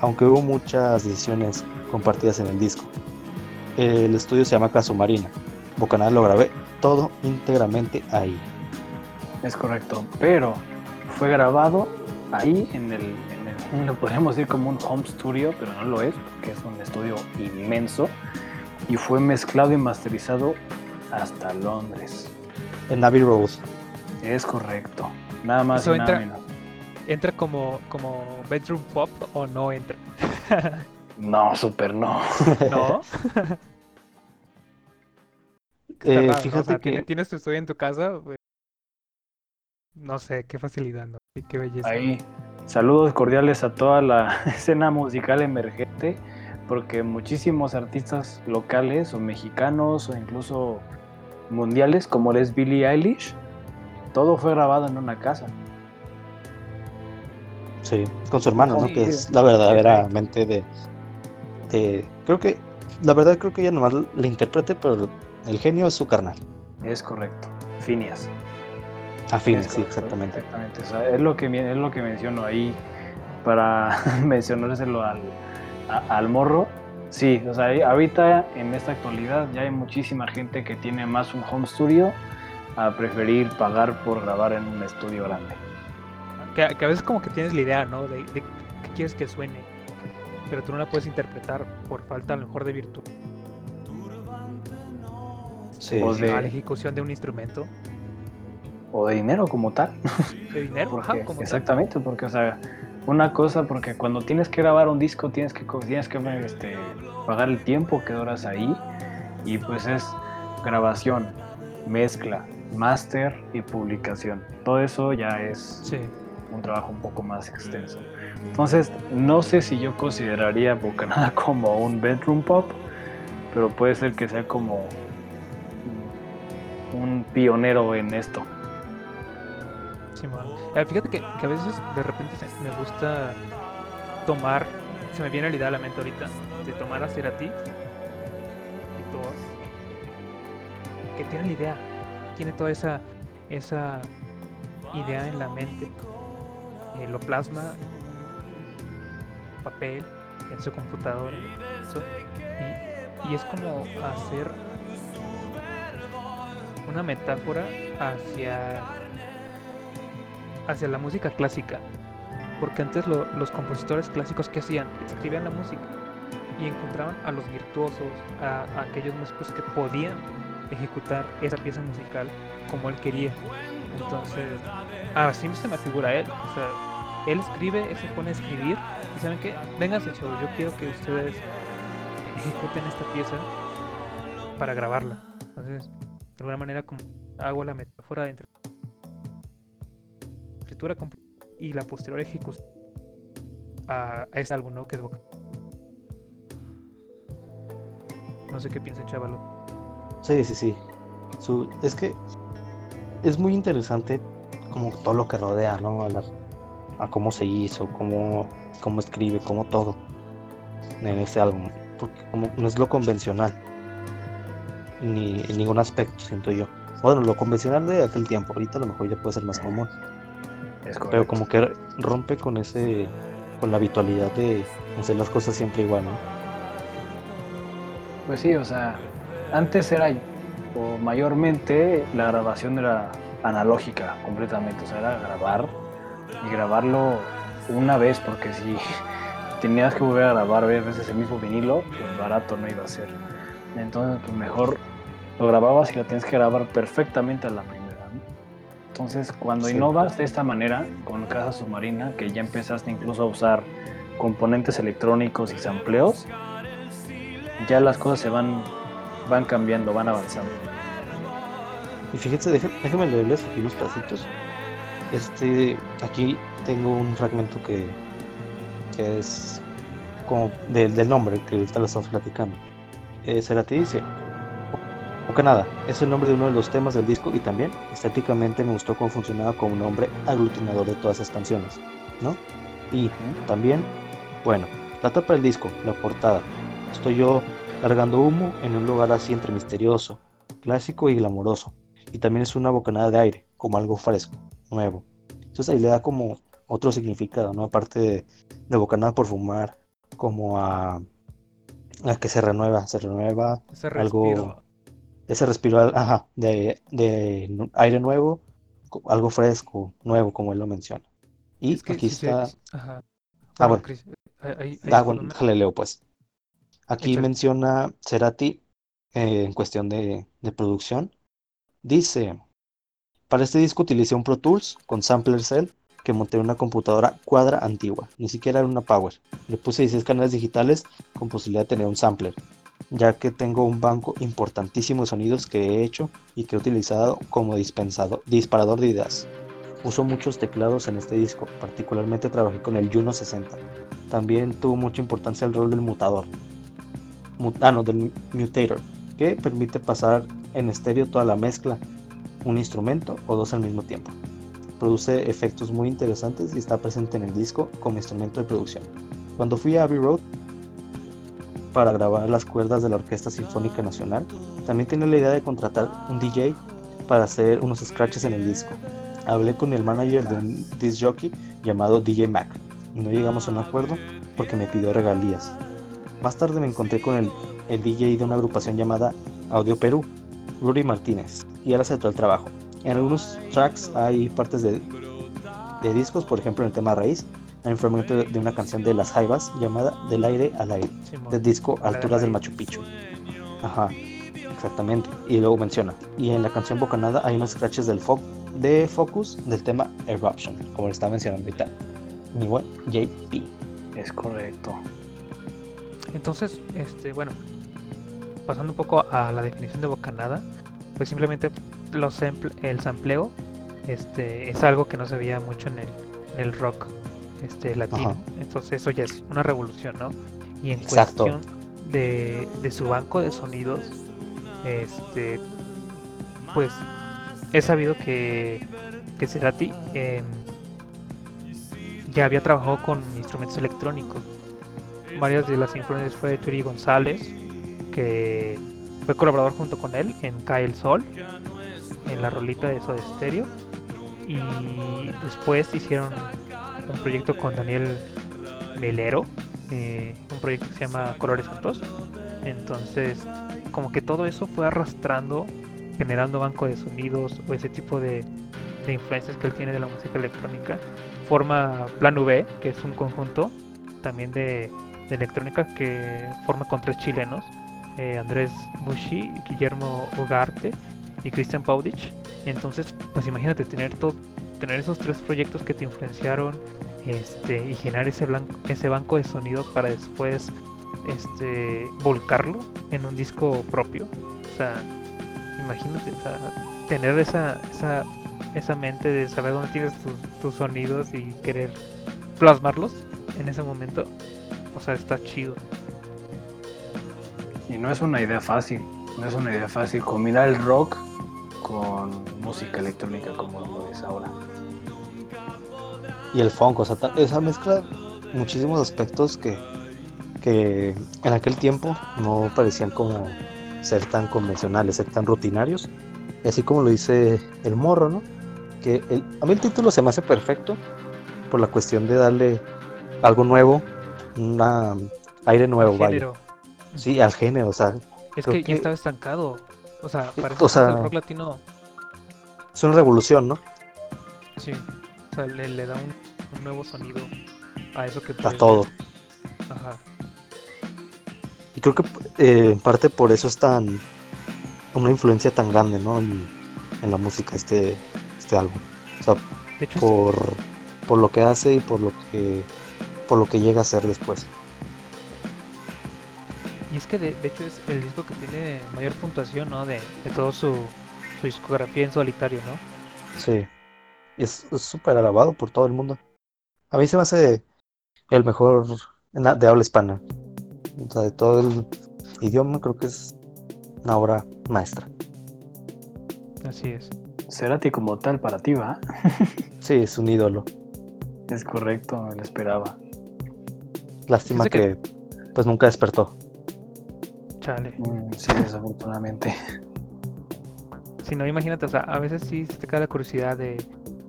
aunque hubo muchas decisiones compartidas en el disco. El estudio se llama Caso Marina. Bocanal lo grabé todo íntegramente ahí. Es correcto, pero fue grabado ahí en el, en el- lo podríamos decir como un home studio, pero no lo es, porque es un estudio inmenso y fue mezclado y masterizado hasta Londres. En Abbey Road. Es correcto, nada más Eso y nada entra- menos. ¿Entra como, como bedroom pop o no entra? No, super no. ¿No? Eh, fíjate sea, que tiene- tienes tu estudio en tu casa, pues, no sé, qué facilidad, ¿no? Y qué belleza. Ahí, saludos cordiales a toda la escena musical emergente, porque muchísimos artistas locales o mexicanos o incluso mundiales, como es Billie Eilish, todo fue grabado en una casa. Sí, con su hermano, ¿no? Sí, Que es la verdadera mente de, de- Creo que. La verdad creo que ella nomás la intérprete, pero El genio es su carnal. Es correcto. Finias. A Finias, sí, exactamente. Exactamente. O sea, es lo que es lo que menciono ahí para mencionárselo al, al morro. Sí, o sea, ahorita en esta actualidad ya hay muchísima gente que tiene más un home studio a preferir pagar por grabar en un estudio grande. Que, a veces como que tienes la idea, ¿no? De, de qué quieres que suene, pero tú no la puedes interpretar por falta a lo mejor de virtud. Sí, o de la ejecución de un instrumento. O de dinero como tal. De dinero, Porque- ajá, como tal. exactamente, porque, o sea, una cosa, porque cuando tienes que grabar un disco tienes que, tienes que este, pagar el tiempo que duras ahí y pues es grabación, mezcla, máster y publicación. Todo eso ya es Sí. un trabajo un poco más extenso. Entonces, no sé si yo consideraría Bocanada como un bedroom pop, pero puede ser que sea como un pionero en esto. Sí. Eh, Fíjate que, a veces de repente me gusta tomar, se me viene la idea a la mente ahorita, de tomar a Cerati y todos, que tiene la idea, tiene toda esa, esa idea en la mente, eh, lo plasma papel, en su computadora, y, es como hacer una metáfora hacia hacia la música clásica. Porque antes lo- los compositores clásicos que hacían, escribían la música y encontraban a los virtuosos, a, aquellos músicos que podían ejecutar esa pieza musical como él quería. Entonces, así se me figura él. O sea, él escribe, él se pone a escribir saben que, vénganse chavos, yo quiero que ustedes ejecuten esta pieza para grabarla. Entonces, de alguna manera como hago la metáfora entre escritura y la posterior ejecución a, a ese álbum, ¿no? Que es Boca. No sé qué piensa Chavalo. Sí, sí, sí. Su- es que es muy interesante como todo lo que rodea, ¿no? La- a cómo se hizo, cómo, cómo escribe, cómo todo en este álbum. Porque como no es lo convencional. Ni en ningún aspecto, siento yo. Bueno, lo convencional de aquel tiempo, ahorita a lo mejor ya puede ser más común. Es Pero como que rompe con ese, con la habitualidad de hacer las cosas siempre igual, ¿no? Pues sí, o sea, antes era, o mayormente la grabación era analógica completamente, o sea, era grabar y grabarlo una vez, porque si tenías que volver a grabar varias veces el mismo vinilo, pues barato no iba a ser. Entonces, pues mejor lo grababas y lo tienes que grabar perfectamente a la primera. ¿no? Entonces, cuando Sí. innovas de esta manera con Casa Submarina, que ya empezaste incluso a usar componentes electrónicos y sampleos, ya las cosas se van, van cambiando, van avanzando. Y fíjense, déjenme, leerles aquí unos pedacitos. Este, aquí tengo un fragmento que, que es como de- del nombre que ahorita lo estamos platicando. Eh, Cerati dice, o es el nombre de uno de los temas del disco y también estéticamente me gustó cómo funcionaba como un nombre aglutinador de todas esas canciones, ¿no? Y también, bueno, la tapa del disco, la portada. Estoy yo cargando humo en un lugar así entre misterioso, clásico y glamoroso. Y también es una bocanada de aire, como algo fresco, nuevo. Entonces ahí le da como otro significado, ¿no? Aparte de, de bocanada por fumar, como a, a que se renueva, se renueva Ese Algo ese respiro, ajá, de, de aire nuevo, algo fresco, nuevo, como él lo menciona. Y Es que aquí si se- está, Ajá. Ah, Bueno, bueno. Chris, ahí- ahí- ahí ah, bueno, déjale leo pues. Aquí menciona Cerati eh, en cuestión de, de producción. Dice, para este disco utilicé un Pro Tools con Sampler Cell que monté en una computadora cuadra antigua, ni siquiera era una Power. Le puse 16 canales digitales con posibilidad de tener un sampler, ya que tengo un banco importantísimo de sonidos que he hecho y que he utilizado como dispensador, disparador de ideas. Uso muchos teclados en este disco, particularmente trabajé con el Juno 60. También tuvo mucha importancia el rol del mutador, Mu- ah, del mutator, que permite pasar en estéreo toda la mezcla, un instrumento o dos al mismo tiempo. Produce efectos muy interesantes y está presente en el disco como instrumento de producción. Cuando fui a Abbey Road, para grabar las cuerdas de la Orquesta Sinfónica Nacional. También tiene la idea de contratar un DJ para hacer unos scratches en el disco. Hablé con el manager de un disc jockey llamado DJ Mac y no llegamos a un acuerdo porque me pidió regalías. Más tarde me encontré con el, el DJ de una agrupación llamada Audio Perú, Rudy Martínez, y él aceptó el trabajo. En algunos tracks hay partes de, de discos, por ejemplo en el tema raíz, hay un fragmento de una canción de las Jaivas llamada Del aire al aire, del disco Alturas del Machu Picchu. Ajá, exactamente. Y luego menciona, y en la canción Bocanada hay unos scratches del fo de Focus del tema Eruption, como le estaba mencionando ahorita. Mi buen JP. Es correcto. Entonces, este, bueno, pasando un poco a la definición de bocanada, pues simplemente los el sampleo este, es algo que no se veía mucho en el, el rock este, latino. Entonces eso ya es una revolución, ¿no? Y en cuestión de, de, su banco de sonidos, este, pues he sabido que, que Cerati eh, ya había trabajado con instrumentos electrónicos. Varias de las influencias fue Turi González, que fue colaborador junto con él en Cae el Sol, en la rolita de Soda Stereo. Y después hicieron un proyecto con Daniel Melero, eh, un proyecto que se llama Colores Juntos. Entonces, como que todo eso fue arrastrando, generando banco de sonidos o ese tipo de, influencias que él tiene de la música electrónica. Forma Plan V, que es un conjunto también de electrónica que forma con tres chilenos, eh, Andrés Mushi, Guillermo Ugarte y Christian Paudich. Entonces, pues imagínate tener todo, tener esos tres proyectos que te influenciaron este, y generar ese, blanco, ese banco de sonidos para después este, volcarlo en un disco propio. O sea, imagínate, tener esa, esa, esa mente de saber dónde tienes tus, sonidos y querer plasmarlos en ese momento. O sea, está chido. Y no es una idea fácil, no es una idea fácil combinar el rock con música electrónica como lo es ahora. Y el funk, o sea, esa mezcla muchísimos aspectos que, que en aquel tiempo no parecían como ser tan convencionales, ser tan rutinarios. Y así como lo dice el morro, ¿no? Que el, a mí el título se me hace perfecto por la cuestión de darle algo nuevo, un aire nuevo, vaya. Sí, al género, o sea. Es que, ya estaba estancado. O sea, parece o sea, el rock latino. Es una revolución, ¿no? Sí. O sea, le, da un, nuevo sonido a eso que. A todo. Ajá. Y creo que eh, en parte por eso es tan. Una influencia tan grande, ¿no? En, la música, este, este álbum. O sea, por, por lo que hace y por lo que por lo que llega a ser después. Y es que de, hecho es el disco que tiene mayor puntuación, ¿no? De, de todo su, su, discografía en solitario, ¿no? Sí. Es súper alabado por todo el mundo. A mí se me hace el mejor de habla hispana. O sea, de todo el idioma creo que es una obra maestra. Así es. Cerati como tal para ti, ¿va? sí, es un ídolo. Es correcto, lo esperaba. Lástima que, pues nunca despertó. Chale. Mm, sí, desafortunadamente. Si no, imagínate, o sea, a veces sí se te cae la curiosidad de,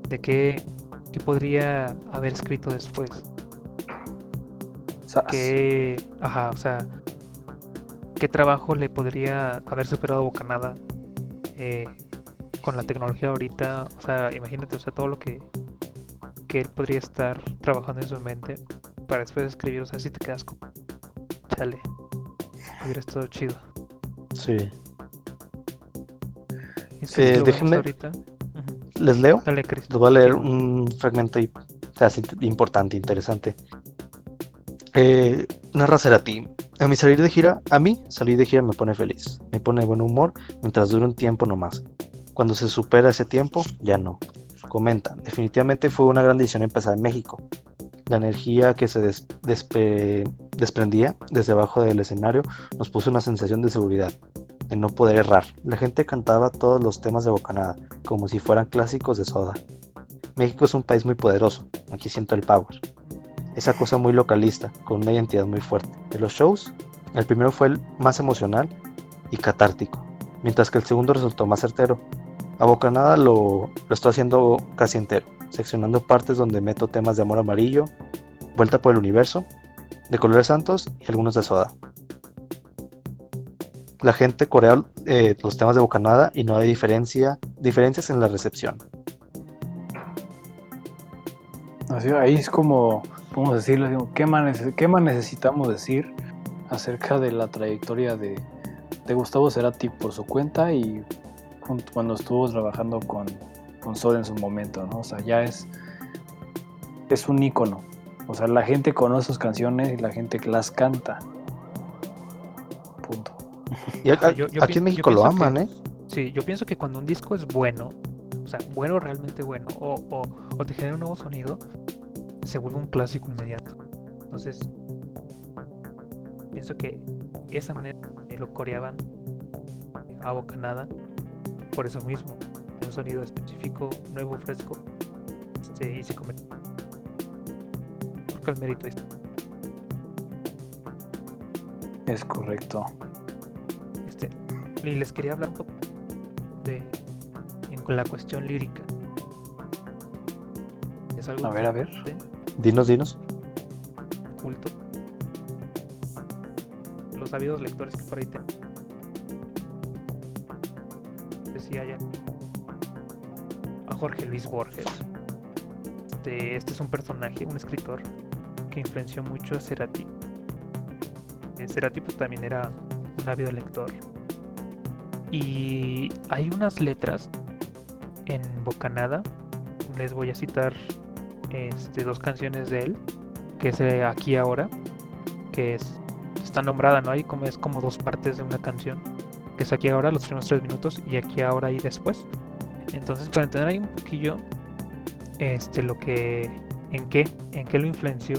de qué, qué podría haber escrito después. ¿Qué, ajá, o sea, qué trabajo le podría haber superado Bocanada eh, con la tecnología ahorita? O sea, imagínate, o sea, todo lo que, que él podría estar trabajando en su mente para después escribir, o sea, si te quedas como, chale, hubiera estado chido. Sí. Eh, déjenme, les leo. Dale, Les voy a leer un fragmento importante, interesante. Eh, narra ti A mí salir de gira, a mí salir de gira me pone feliz, me pone de buen humor mientras dure un tiempo nomás. Cuando se supera ese tiempo, ya no. Comenta, definitivamente fue una gran decisión empezar en México la energía que se desprendía desde abajo del escenario nos puso una sensación de seguridad, de no poder errar. La gente cantaba todos los temas de Bocanada, como si fueran clásicos de soda. México es un país muy poderoso, aquí siento el power. Esa cosa muy localista, con una identidad muy fuerte. En los shows, El primero fue el más emocional y catártico, mientras que el segundo resultó más certero. A Bocanada lo, lo haciendo casi entero, seccionando partes donde meto temas de amor amarillo, vuelta por el universo, de colores santos y algunos de soda. La gente corea eh, los temas de Bocanada y no hay diferencia, diferencias en la recepción. Así, ahí es como, a decirlo, ¿qué, más, qué más necesitamos decir acerca de la trayectoria de, de Gustavo Cerati por su cuenta y cuando estuvo trabajando con Soda en su momento, ¿no? O sea, ya es, es un ícono. O sea, la gente conoce sus canciones y la gente que las canta. Punto. Y a- Ajá, a- yo- yo aquí en México lo que- aman, ¿eh? Sí, yo pienso que cuando un disco es bueno, o sea, bueno, realmente bueno, o, o, o te genera un nuevo sonido, se vuelve un clásico inmediato. Entonces, pienso que esa manera lo coreaban a bocanada, por eso mismo, un sonido específico, nuevo, fresco, este, y se convierte. Porque el mérito es. Es correcto. Este, y les quería hablar un poco de en- la cuestión lírica. Es algo A ver, a ver. Dinos, dinos. culto. Los sabidos lectores que por ahí te decía ya Jorge Luis Borges. Este, este es un personaje, un escritor que influenció mucho a Cerati. Eh, Cerati pues también era un ávido lector. Y hay unas letras en Bocanada. Les voy a citar este, dos canciones de él, que es eh, Aquí Ahora, que es, está nombrada, ¿no? Hay como es como dos partes de una canción, que es Aquí Ahora, los primeros tres minutos, y Aquí Ahora y después. Entonces, para entender ahí un poquillo, este, lo que, en qué, en qué lo influenció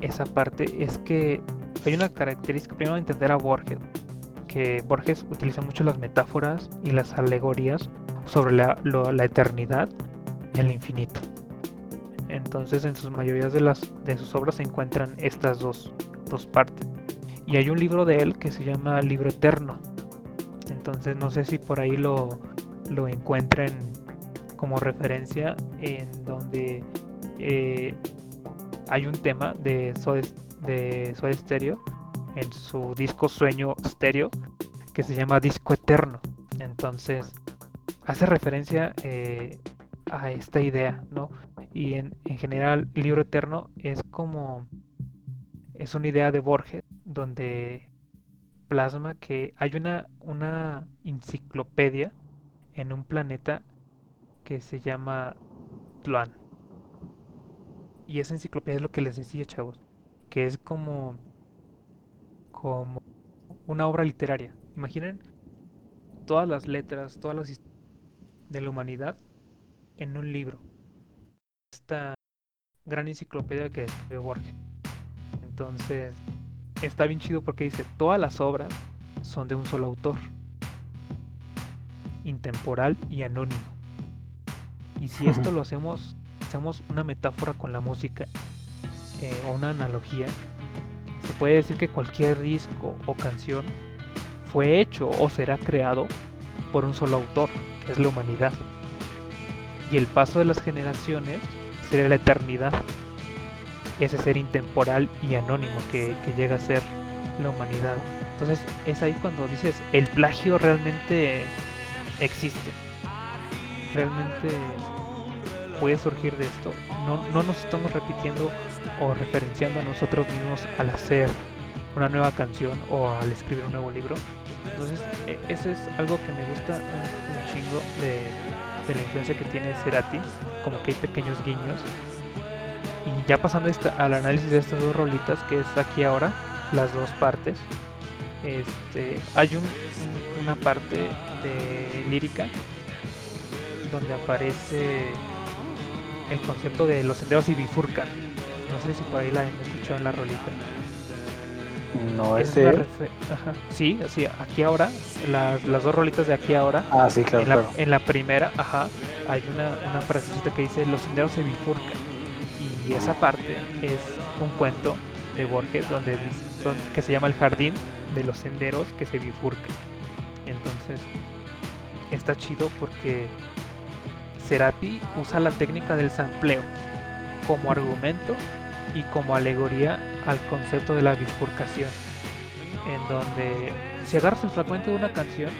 esa parte, es que hay una característica, primero entender a Borges, que Borges utiliza mucho las metáforas y las alegorías sobre la, la eternidad y el infinito. Entonces, en sus mayorías de las de sus obras se encuentran estas dos, dos partes. Y hay un libro de él que se llama Libro Eterno. Entonces, no sé si por ahí lo, lo encuentren como referencia en donde eh, hay un tema de Soda, de Soda Stereo en su disco Sueño Stereo que se llama Disco Eterno. Entonces, hace referencia eh, a esta idea, ¿no? Y en, en general, libro eterno es como, es una idea de Borges, donde plasma que hay una, una enciclopedia en un planeta que se llama Tluan. Y esa enciclopedia es lo que les decía, chavos, que es como, como una obra literaria. Imaginen todas las letras, todas las his- de la humanidad en un libro. Esta gran enciclopedia que escribió Borges. Entonces, está bien chido porque dice, todas las obras son de un solo autor. Intemporal y anónimo. Y si esto lo hacemos, hacemos una metáfora con la música eh, o una analogía, se puede decir que cualquier disco o canción fue hecho o será creado por un solo autor, que es la humanidad. Y el paso de las generaciones sería la eternidad. Ese ser intemporal y anónimo que, que llega a ser la humanidad. Entonces es ahí cuando dices, el plagio realmente existe. Realmente puede surgir de esto. No, no nos estamos repitiendo o referenciando a nosotros mismos al hacer una nueva canción o al escribir un nuevo libro. Entonces, e- eso es algo que me gusta un, chingo de, de la influencia que tiene Cerati, como que hay pequeños guiños. Y ya pasando esta- al análisis de estas dos rolitas, que es aquí ahora, las dos partes, este, hay un- una parte lírica donde aparece el concepto de los senderos y bifurcan. No sé si por ahí la han escuchado en la rolita. No Es es una él. refe- ajá, Sí, sí, aquí ahora, las, las dos rolitas de aquí ahora, Ah, sí, claro, en, la, claro. en la primera, ajá, hay una, una frasecita que dice los senderos se bifurcan. Y esa parte es un cuento de Borges, donde que se llama el jardín de los senderos que se bifurcan. Entonces, está chido porque Serapi usa la técnica del sampleo como argumento y como alegoría al concepto de la bifurcación, en donde si agarras el fragmento de una canción,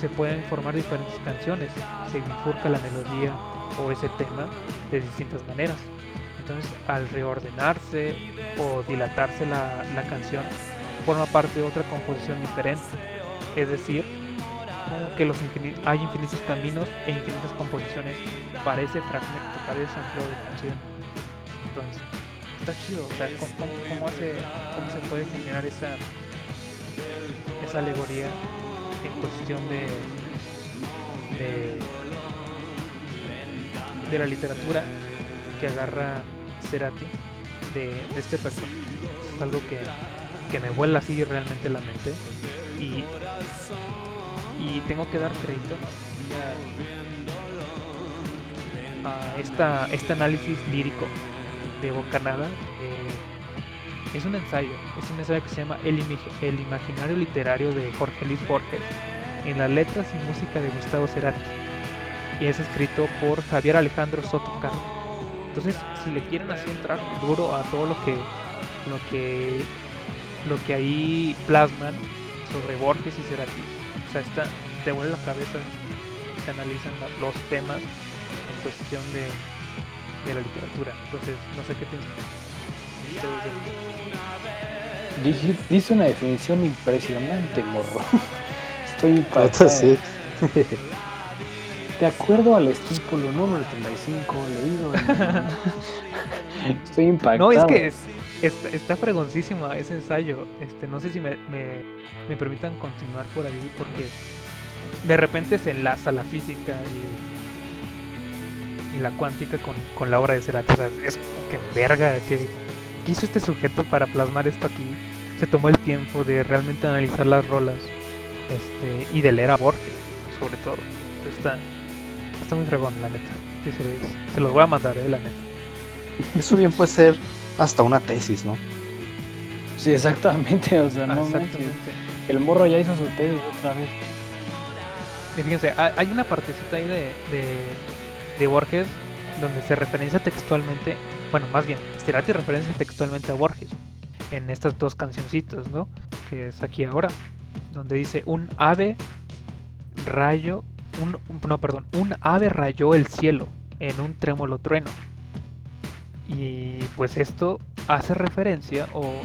se pueden formar diferentes canciones, se bifurca la melodía o ese tema de distintas maneras. Entonces, al reordenarse o dilatarse la, la canción, forma parte de otra composición diferente. Es decir, que los hay infinitos caminos e infinitas composiciones para ese fragmento, para ese sampleo de canción. Entonces, está chido, o sea, ¿cómo, hace, cómo se puede generar esa, esa alegoría en cuestión de, de, de la literatura que agarra Cerati de, de este personaje. Es algo que, que me vuela así realmente la mente y, y tengo que dar crédito a, esta, este análisis lírico de Bocanada eh, es un ensayo, es un ensayo que se llama El, el Imaginario Literario de Jorge Luis Borges, en las letras y música de Gustavo Cerati, y es escrito por Javier Alejandro Soto Carlos. Entonces, si le quieren así entrar duro a todo lo que, lo que, lo que ahí plasman sobre Borges y Cerati, o sea, está, te vuelve la cabeza, se analizan los temas en cuestión de de la literatura. Entonces, no sé qué piensas. Dice una definición impresionante, morro. Estoy impactado. Sí. De acuerdo al estípulo número 35, leído Estoy impactado. No, es que está, está fregoncísima ese ensayo. Este, no sé si me, me, me permitan continuar por ahí porque de repente se enlaza la física y y la cuántica con, con la obra de Cerati. O sea, es que verga, que hizo este sujeto para plasmar esto aquí? Se tomó el tiempo de realmente analizar las rolas este, y de leer a Borges, sobre todo. Está, está muy fregón, la neta. se, se, los voy a mandar, eh, la neta. Eso bien puede ser hasta una tesis, ¿no? Sí, exactamente, o sea, no, exactamente. el morro ya hizo su tesis otra vez. Y fíjense, hay una partecita ahí de, de Borges donde se referencia textualmente, bueno, más bien, Cerati referencia textualmente a Borges en estas dos cancioncitas, ¿no? Que es aquí ahora, donde dice un ave rayo, un, no, perdón, un ave rayó el cielo en un trémolo trueno. Y pues esto hace referencia o,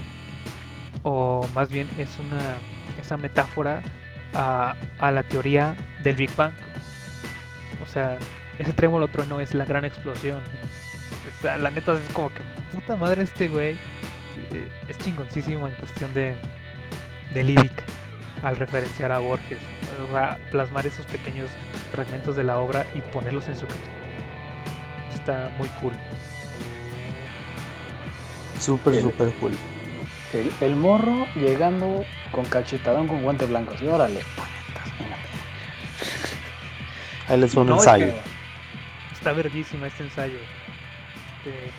o más bien es una esa metáfora a, a la teoría del Big Bang. O sea, ese trémolo no es la gran explosión. La neta es como que puta madre este güey. Eh, es chingoncísimo en cuestión de, de lírica al referenciar a Borges. a plasmar esos pequeños fragmentos de la obra y ponerlos en su Está muy cool. Súper, súper cool. El, morro llegando con cachetadón con guantes blancos. Y órale. Ahí les fue un ensayo está verguísima este ensayo. Este,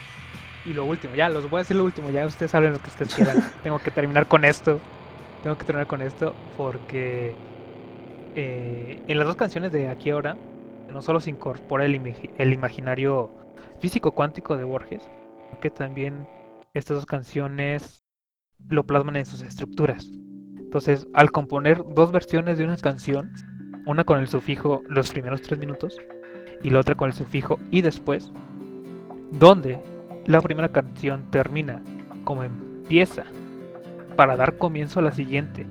y lo último, ya, los voy a decir lo último, ya ustedes saben lo que ustedes quieran. Tengo que terminar con esto. Tengo que terminar con esto porque eh, en las dos canciones de Aquí Ahora no solo se incorpora el, el imaginario físico cuántico de Borges, que también estas dos canciones lo plasman en sus estructuras. Entonces, al componer dos versiones de una canción, una con el sufijo los primeros tres minutos y la otra con el sufijo y después, donde la primera canción termina como empieza para dar comienzo a la siguiente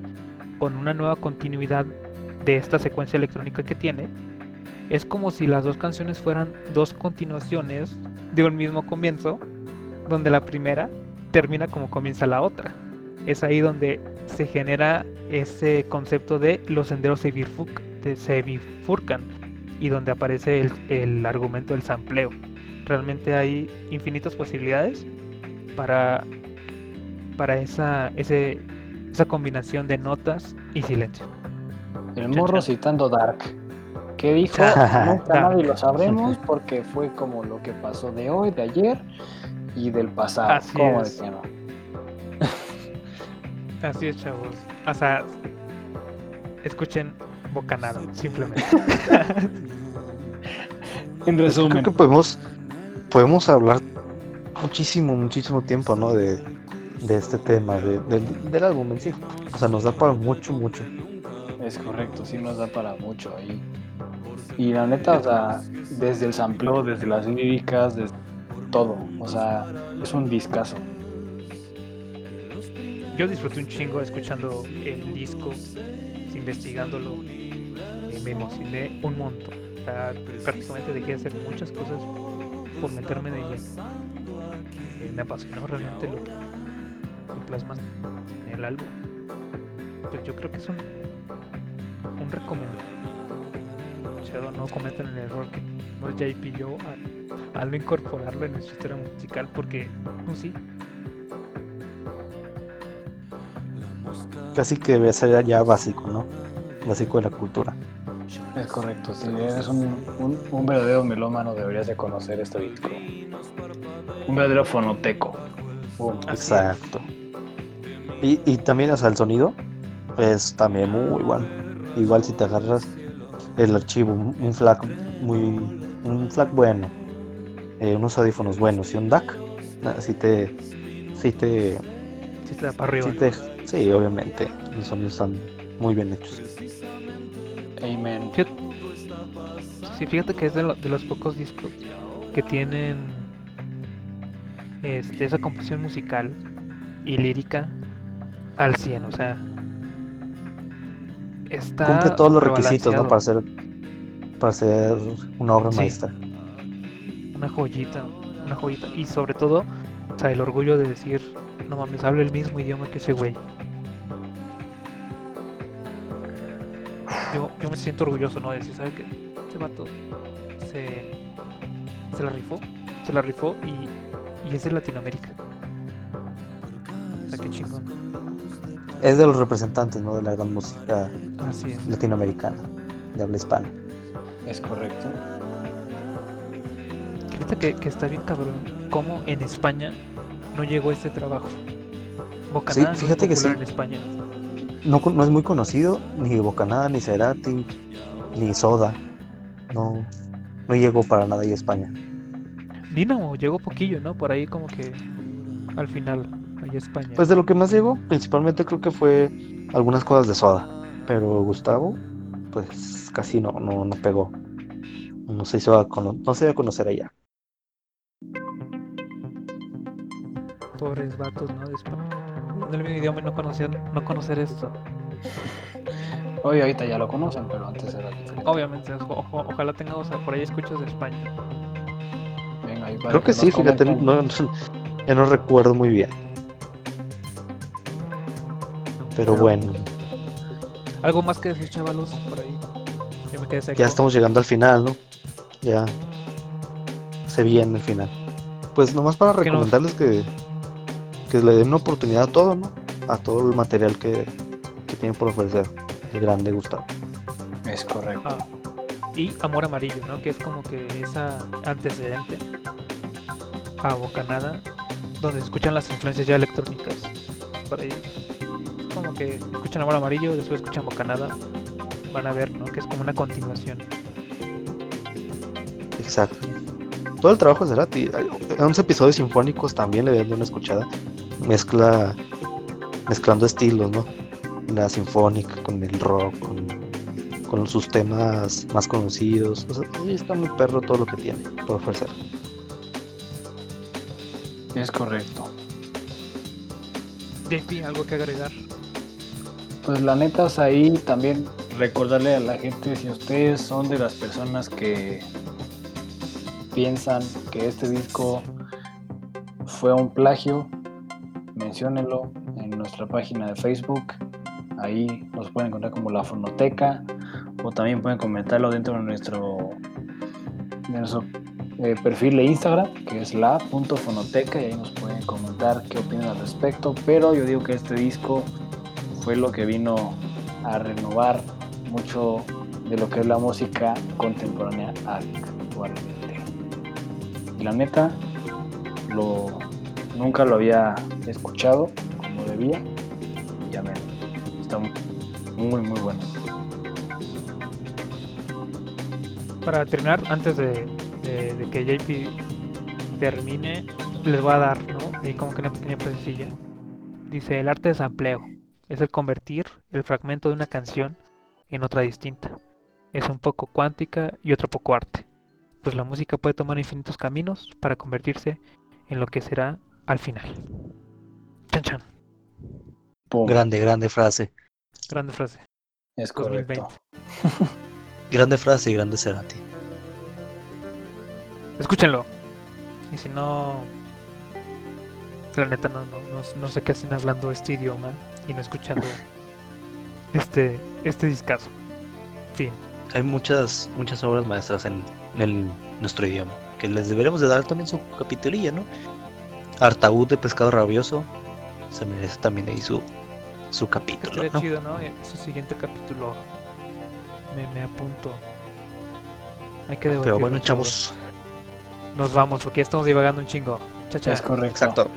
con una nueva continuidad de esta secuencia electrónica que tiene, es como si las dos canciones fueran dos continuaciones de un mismo comienzo, donde la primera termina como comienza la otra. Es ahí donde se genera ese concepto de los senderos se, se bifurcan y donde aparece el, el argumento del sampleo. Realmente hay infinitas posibilidades para, para esa, ese, esa combinación de notas y silencio. El morro citando Dark. que dijo? Nunca nadie lo sabremos porque fue como lo que pasó de hoy, de ayer y del pasado. Así es. Así es, chavos. O sea, escuchen Bocanada, simplemente. En Creo resumen, que podemos, podemos hablar muchísimo, muchísimo tiempo, ¿no? De, de este tema, de- del- del álbum en sí. O sea, nos da para mucho, mucho. es correcto, sí nos da para mucho ahí. Y la neta, o sea, desde el sampleo, desde las líricas, desde todo. O sea, es un discazo. Yo disfruté un chingo escuchando el disco, investigándolo. y me emocioné un montón. O sea, prácticamente dejé de hacer muchas cosas por meterme de lleno. Eh, Me apasionó realmente lo que lo plasman en el álbum. Pues yo creo que es un, un recomendado. No cometan el error que no JP yo al, al no incorporarlo en su historia musical porque no sí Casi que debe ser ya básico, ¿no? Básico de la cultura. Es correcto, si eres un, un, un verdadero melómano deberías de conocer este disco. Un verdadero fonoteco. Exacto. Y, y también, o sea, el sonido es también muy bueno. Igual si te agarras el archivo, un FLAC muy, un FLAC bueno, eh, unos audífonos buenos y un DAC, así te, sí te, sí te da para arriba. sí te, sí, obviamente, los sonidos están muy bien hechos. Amen. Fíjate, sí, fíjate que es de, lo- de los pocos discos que tienen este, esa composición musical y lírica al 100, o sea, está Cumple todos los requisitos, ¿no? Para ser, para ser una obra Sí. maestra. una joyita, una joyita, y sobre todo, o sea, el orgullo de decir, no mames, habla el mismo idioma que ese güey. Yo, yo me siento orgulloso, ¿no? De decir, ¿sabes qué? Este vato se, se la rifó, se la rifó y, y es de Latinoamérica. O sea, qué chingón. Es de los representantes, ¿no? De la gran música Así latinoamericana, de habla hispana. Es correcto. Fíjate que, que está bien cabrón cómo en España no llegó este trabajo. Bocanada no es fíjate que sí. en España. No, con- no es muy conocido, ni Bocanada, ni Cerati, ni Soda. No, no llegó para nada ahí a España. Dynamo llegó poquillo, ¿no? Por ahí como que al final, allá a España. Pues de lo que más llegó, principalmente creo que fue algunas cosas de Soda. Pero Gustavo, pues casi no, no, no pegó. No se hizo a cono- no se dio a conocer allá. Pobres vatos, ¿no? De España. En el mismo idioma y no conocer, no conocer esto. Hoy ahorita ya lo conocen, pero antes era diferente. Obviamente, ojalá tengamos a- por ahí escuchas de España. Venga, ahí Creo que sí, fíjate, no, ya no recuerdo muy bien. Pero bueno, Algo más que decir, chavalos, por ahí. Yo me quedé seco. ya estamos llegando al final, ¿no? Ya se viene el final. Pues nomás para recomendarles que, que le den una oportunidad a todo, ¿no? A todo el material que, que tiene por ofrecer el grande Gustavo. Es correcto. Ah, y Amor Amarillo, ¿no? Que es como que esa antecedente a Bocanada, donde se escuchan las influencias ya electrónicas. Por ahí. Que escuchan Amor Amarillo, después escuchan Bocanada. Van a ver, ¿no? Que es como una continuación. Exacto. Todo el trabajo de Cerati. hay 11 episodios sinfónicos también le dan una escuchada. Mezcla, mezclando estilos, ¿no? La sinfónica con el rock, con, con sus temas más conocidos. O sea, ahí está muy perro todo lo que tiene por ofrecer. Es correcto. JP, ¿algo que agregar? Pues la neta es ahí también recordarle a la gente si ustedes son de las personas que piensan que este disco fue un plagio, menciónenlo en nuestra página de Facebook. Ahí nos pueden encontrar como la fonoteca o también pueden comentarlo dentro de nuestro, eh, perfil de Instagram que es la.fonoteca y ahí nos pueden comentar qué opinan al respecto. Pero yo digo que este disco fue lo que vino a renovar mucho de lo que es la música contemporánea actualmente. Y la neta, lo, nunca lo había escuchado como debía sencillamente. Está muy, muy bueno. Para terminar, antes de, que JP termine, les voy a dar, ¿no? Y como que una pequeña presecilla. Dice, el arte de sampleo es el convertir el fragmento de una canción en otra distinta. Es un poco cuántica y otro poco arte. Pues la música puede tomar infinitos caminos para convertirse en lo que será al final. Chan chan. Grande, grande frase. Grande frase. Es correcto. grande frase y grande ti. Escúchenlo. Y si no, la neta no, no, sé qué hacen hablando este idioma y no escuchando este, este discazo. Fin. Hay muchas, muchas obras maestras en, nuestro idioma que les deberemos de dar también su capitulilla, ¿no? Artaúd de Pescado Rabioso se merece también ahí su, su capítulo. ¿no? chido, ¿no? Su siguiente capítulo me, me apunto. Hay que Pero bueno, chavos. Nos vamos porque ya estamos divagando un chingo. Es correcto. Exacto.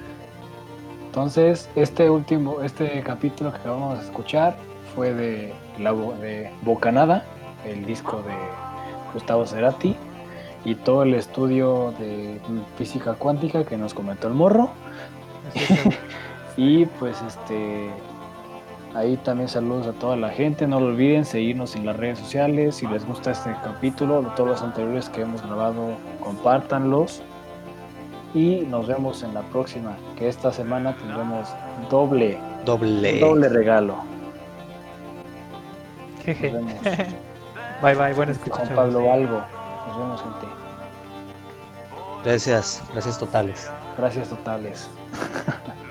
Entonces, este último, este capítulo que vamos a escuchar fue de, la, de Bocanada, el disco de Gustavo Cerati, y todo el estudio de física cuántica que nos comentó el morro. y pues este ahí también saludos a toda la gente. No lo olviden seguirnos en las redes sociales. Si les gusta este capítulo, de todos los anteriores que hemos grabado, compártanlos. Y nos vemos en la próxima, que esta semana tendremos doble, doble, doble regalo. Nos vemos. bye bye, buenas Con Pablo Valgo. Nos vemos, gente. Gracias, gracias totales. Gracias totales.